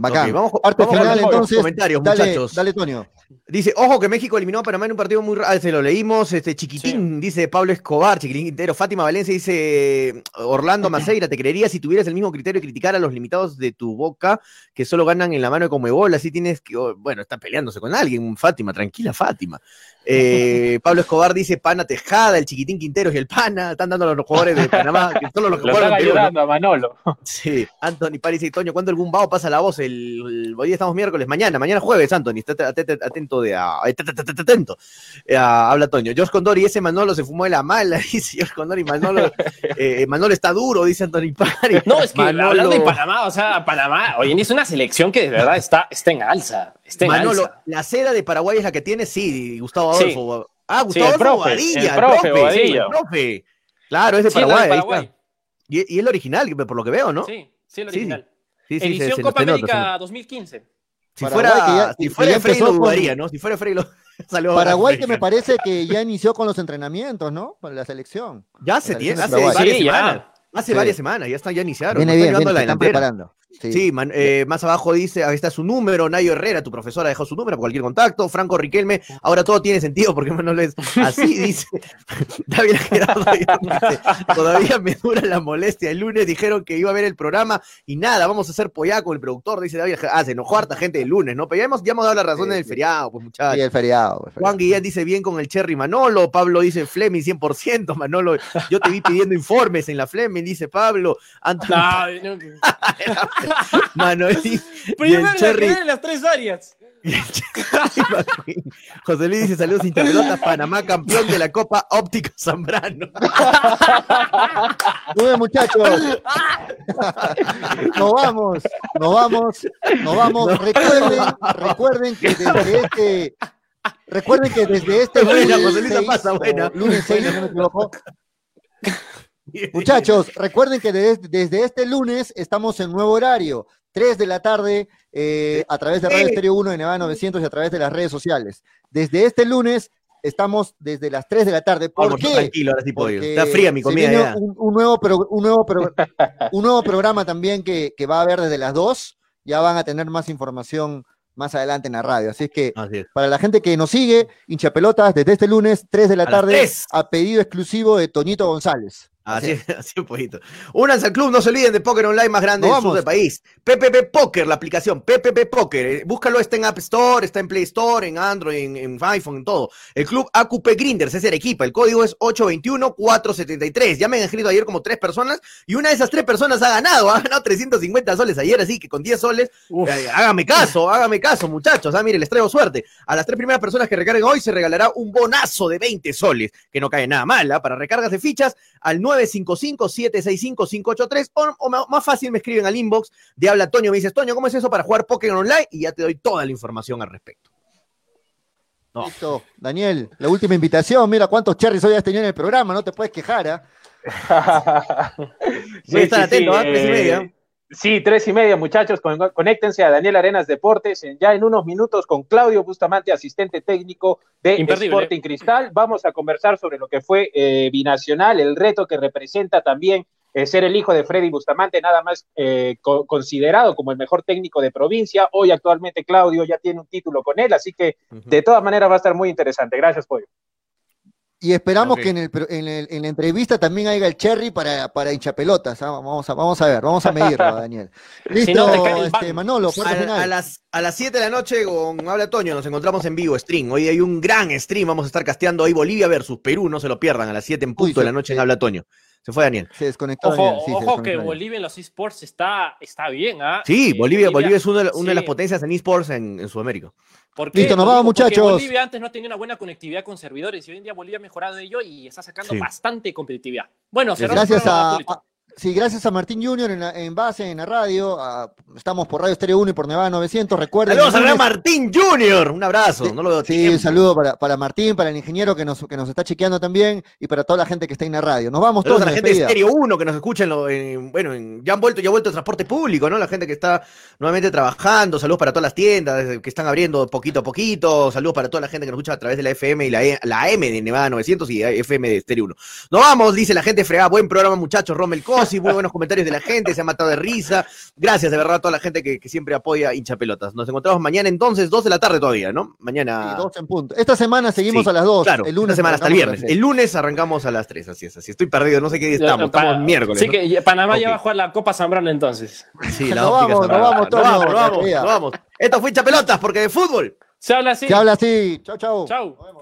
Bacán. Ok, vamos- parte vamos final, con los entonces. comentarios, dale, muchachos. dale, Tonio. Dice, ojo que México eliminó a Panamá en un partido muy raro. se lo leímos. Este chiquitín, dice Pablo Escobar, chiquitín Quintero. Fátima Valencia dice, Orlando Maceira, te creería si tuvieras el mismo criterio de criticar a los limitados de tu boca que solo ganan en la mano de Comebol. Así tienes que, oh, bueno, está peleándose con alguien. Fátima, tranquila, Fátima. Eh, Pablo Escobar dice, pana Tejada, el chiquitín Quinteros y el pana. Están dando a los jugadores de Panamá, que solo los que Lo ayudando a Manolo. Sí, Anthony París y Toño, ¿cuándo algún vago pasa la voz? El, el- hoy estamos miércoles, mañana, mañana jueves, Anthony, estate atento, de a- atento. Eh, habla Toño. George Condori, ese Manolo se fumó de la mala, dice George Condori, Manolo, eh, Manolo está duro, dice Anthony París. No, es que Manolo- hablar de Panamá, o sea, Panamá hoy en día es una selección que de verdad está, está en alza. Está en Manolo, alza. la seda de Paraguay es la que tiene, sí, Gustavo Sí. Adolfo. Ah, Sí, Gustavo el Adolfo profe, Bobadilla, el profe Bobadilla. sí, el profe. Claro, es de Sí, la de Paraguay, ahí Paraguay. está. Y, y es el original, por lo que veo, ¿no? Sí, sí, el original. Sí, sí, Edición se- se Copa América nota. 2015. Si Paraguay, fuera, ya- si Frey lo con- dudaría, ¿no? Si fuera Frey lo salió Paraguay que me parece que ya inició con los entrenamientos, ¿no? Para la selección. Ya se La tiene, selección hace varias Sí, ya. semanas. Hace Sí. varias semanas, ya están, ya iniciaron. Viene no bien, viene, la se están preparando. Sí. Sí, man- eh, más abajo dice, ahí está su número, Nayo Herrera, tu profesora dejó su número por cualquier contacto, Franco Riquelme, ahora todo tiene sentido porque Manuel es así, dice David Gerardo, dice, todavía me dura la molestia, el lunes dijeron que iba a ver el programa y nada, vamos a hacer pollá con el productor, dice David Gerardo, ah, se enojó harta gente el lunes, ¿no? Pero ya hemos, ya hemos dado la razón Sí, en el sí. feriado, pues muchachos. Sí, el feriado. el feriado. Juan Guillén dice bien con el Cherry Manolo, Pablo dice Fleming 100%, Manolo, yo te vi pidiendo informes en la Fleming, dice Pablo, Antonio No, no, Manuel y Primero el la Cherry, en las tres áreas. José Luis dice saludos hinchapelotas, Panamá campeón de la Copa Óptica Zambrano. Muy bien, muchachos. Nos vamos, nos vamos, nos vamos. Recuerden, recuerden que desde este, recuerden que desde este Buena, lunes José Luis, la 6, pasa, buena. lunes 6, si no me equivoco. Muchachos, recuerden que desde, desde este lunes estamos en nuevo horario, 3 de la tarde, eh, a través de Radio. Estéreo 1 de Nevada 900 y a través de las redes sociales. Desde este lunes estamos desde las 3 de la tarde. ¿Por Vamos, qué? tranquilo, ahora sí puedo ir. Está fría mi comida ya. Un, un nuevo pro- un, nuevo pro- un nuevo programa también que, que va a haber desde las 2. Ya van a tener más información más adelante en la radio. Así es que Así es. para la gente que nos sigue, hincha pelotas, desde este lunes, 3 de la A tarde, 3. a pedido exclusivo de Toñito González. Así así un poquito. Únanse al club, no se olviden de Poker Online más grande del sur del país. PPP Poker, la aplicación PPP Poker. eh, Búscalo, está en App Store, está en Play Store, en Android, en, en iPhone, en todo. El club AQP Grinders es Arequipa. El código es 821-473. Ya me han escrito ayer como tres personas y una de esas tres personas ha ganado. Ha ganado 350 soles ayer, así que con 10 soles eh, hágame caso, hágame caso, muchachos. Ah, mire, les traigo suerte. A las tres primeras personas que recarguen hoy se regalará un bonazo de 20 soles, que no cae nada mal, ¿ah? Para recargas de fichas al 955-765-583 o, o más fácil me escriben al inbox de Habla Toño. Me dices, Toño, ¿cómo es eso para jugar Pokémon Online? Y ya te doy toda la información al respecto. No. Listo. Daniel, la última invitación. Mira cuántos cherries hoy has tenido en el programa, no te puedes quejar. ¿ah? Voy a estar atento, ¿ah? Tres y eh, media. Sí, tres y media, muchachos. Con- Conéctense a Daniel Arenas Deportes en- ya en unos minutos con Claudio Bustamante, asistente técnico de Imperdible. Sporting Cristal. Vamos a conversar sobre lo que fue eh, Binacional, el reto que representa también eh, ser el hijo de Freddy Bustamante, nada más eh, co- considerado como el mejor técnico de provincia. Hoy actualmente Claudio ya tiene un título con él, así que de todas maneras va a estar muy interesante. Gracias, Pollo. Y esperamos que en, el, pro- en, el- en la entrevista también haya el cherry para, para hinchapelotas. ¿ah? Vamos, a, vamos a ver, vamos a medirlo, Daniel. Listo, no, el este. Manolo, A, final. a las, a las 7 de la noche con Habla Toño nos encontramos en vivo, stream. Hoy hay un gran stream, vamos a estar casteando hoy Bolivia versus Perú, no se lo pierdan, a las 7 en punto Uy, de la noche en Habla Toño. Se fue Daniel. Se desconectó. Ojo, Daniel, sí, se ojo que Daniel. Bolivia en los esports está, está bien, ¿ah? Sí, Eh, Bolivia, Bolivia es una de, las potencias en esports en, en Sudamérica. ¿Por qué? Listo, nos vamos, muchachos. Bolivia antes no tenía una buena conectividad con servidores y hoy en día Bolivia ha mejorado ello y está sacando Sí. bastante competitividad. Bueno, Gracias a, a- sí, gracias a Martín Junior en, la- en base, en la radio. a- estamos por Radio Estéreo 1 y por Nevada 900. Recuerden. Saludos a Martín Junior, un abrazo, Sí, no lo veo Sí, tiempo. un saludo para, para Martín, para el ingeniero que nos, que nos está chequeando también y para toda la gente que está en la radio. Nos vamos Saludos todos a la gente de. Stereo 1 que nos escucha en lo- en- bueno, en- ya han vuelto, ya ha vuelto el transporte público, ¿no? La gente que está nuevamente trabajando, saludos para todas las tiendas que están abriendo poquito a poquito, saludos para toda la gente que nos escucha a través de la FM y la, E- la AM de Nevada 900 y FM de Stereo 1. Nos vamos, dice la gente fregada, buen programa muchachos, Rommel Cosi, muy buenos comentarios de la gente, se ha matado de risa. Gracias de verdad a toda la gente que, que siempre apoya hincha pelotas. Nos encontramos mañana entonces, 2 de la tarde todavía, ¿no? Mañana. Sí, dos en punto. Esta semana seguimos Sí, a las 2. Claro, el lunes esta semana hasta el arrancamos a las viernes. El lunes arrancamos a las 3, así es, así. Estoy perdido, no sé qué día estamos, Pa- estamos miércoles. Sí ¿no? que Panamá ya va a jugar la Copa Zambrano entonces. Sí, Nos la óptica vamos, nos Zambrano. vamos, Nos Toño, vamos, nos vamos, nos vamos. Esto fue hincha pelotas porque de fútbol. Se habla así. Se habla así. Chau, chau. Chau. Nos vemos.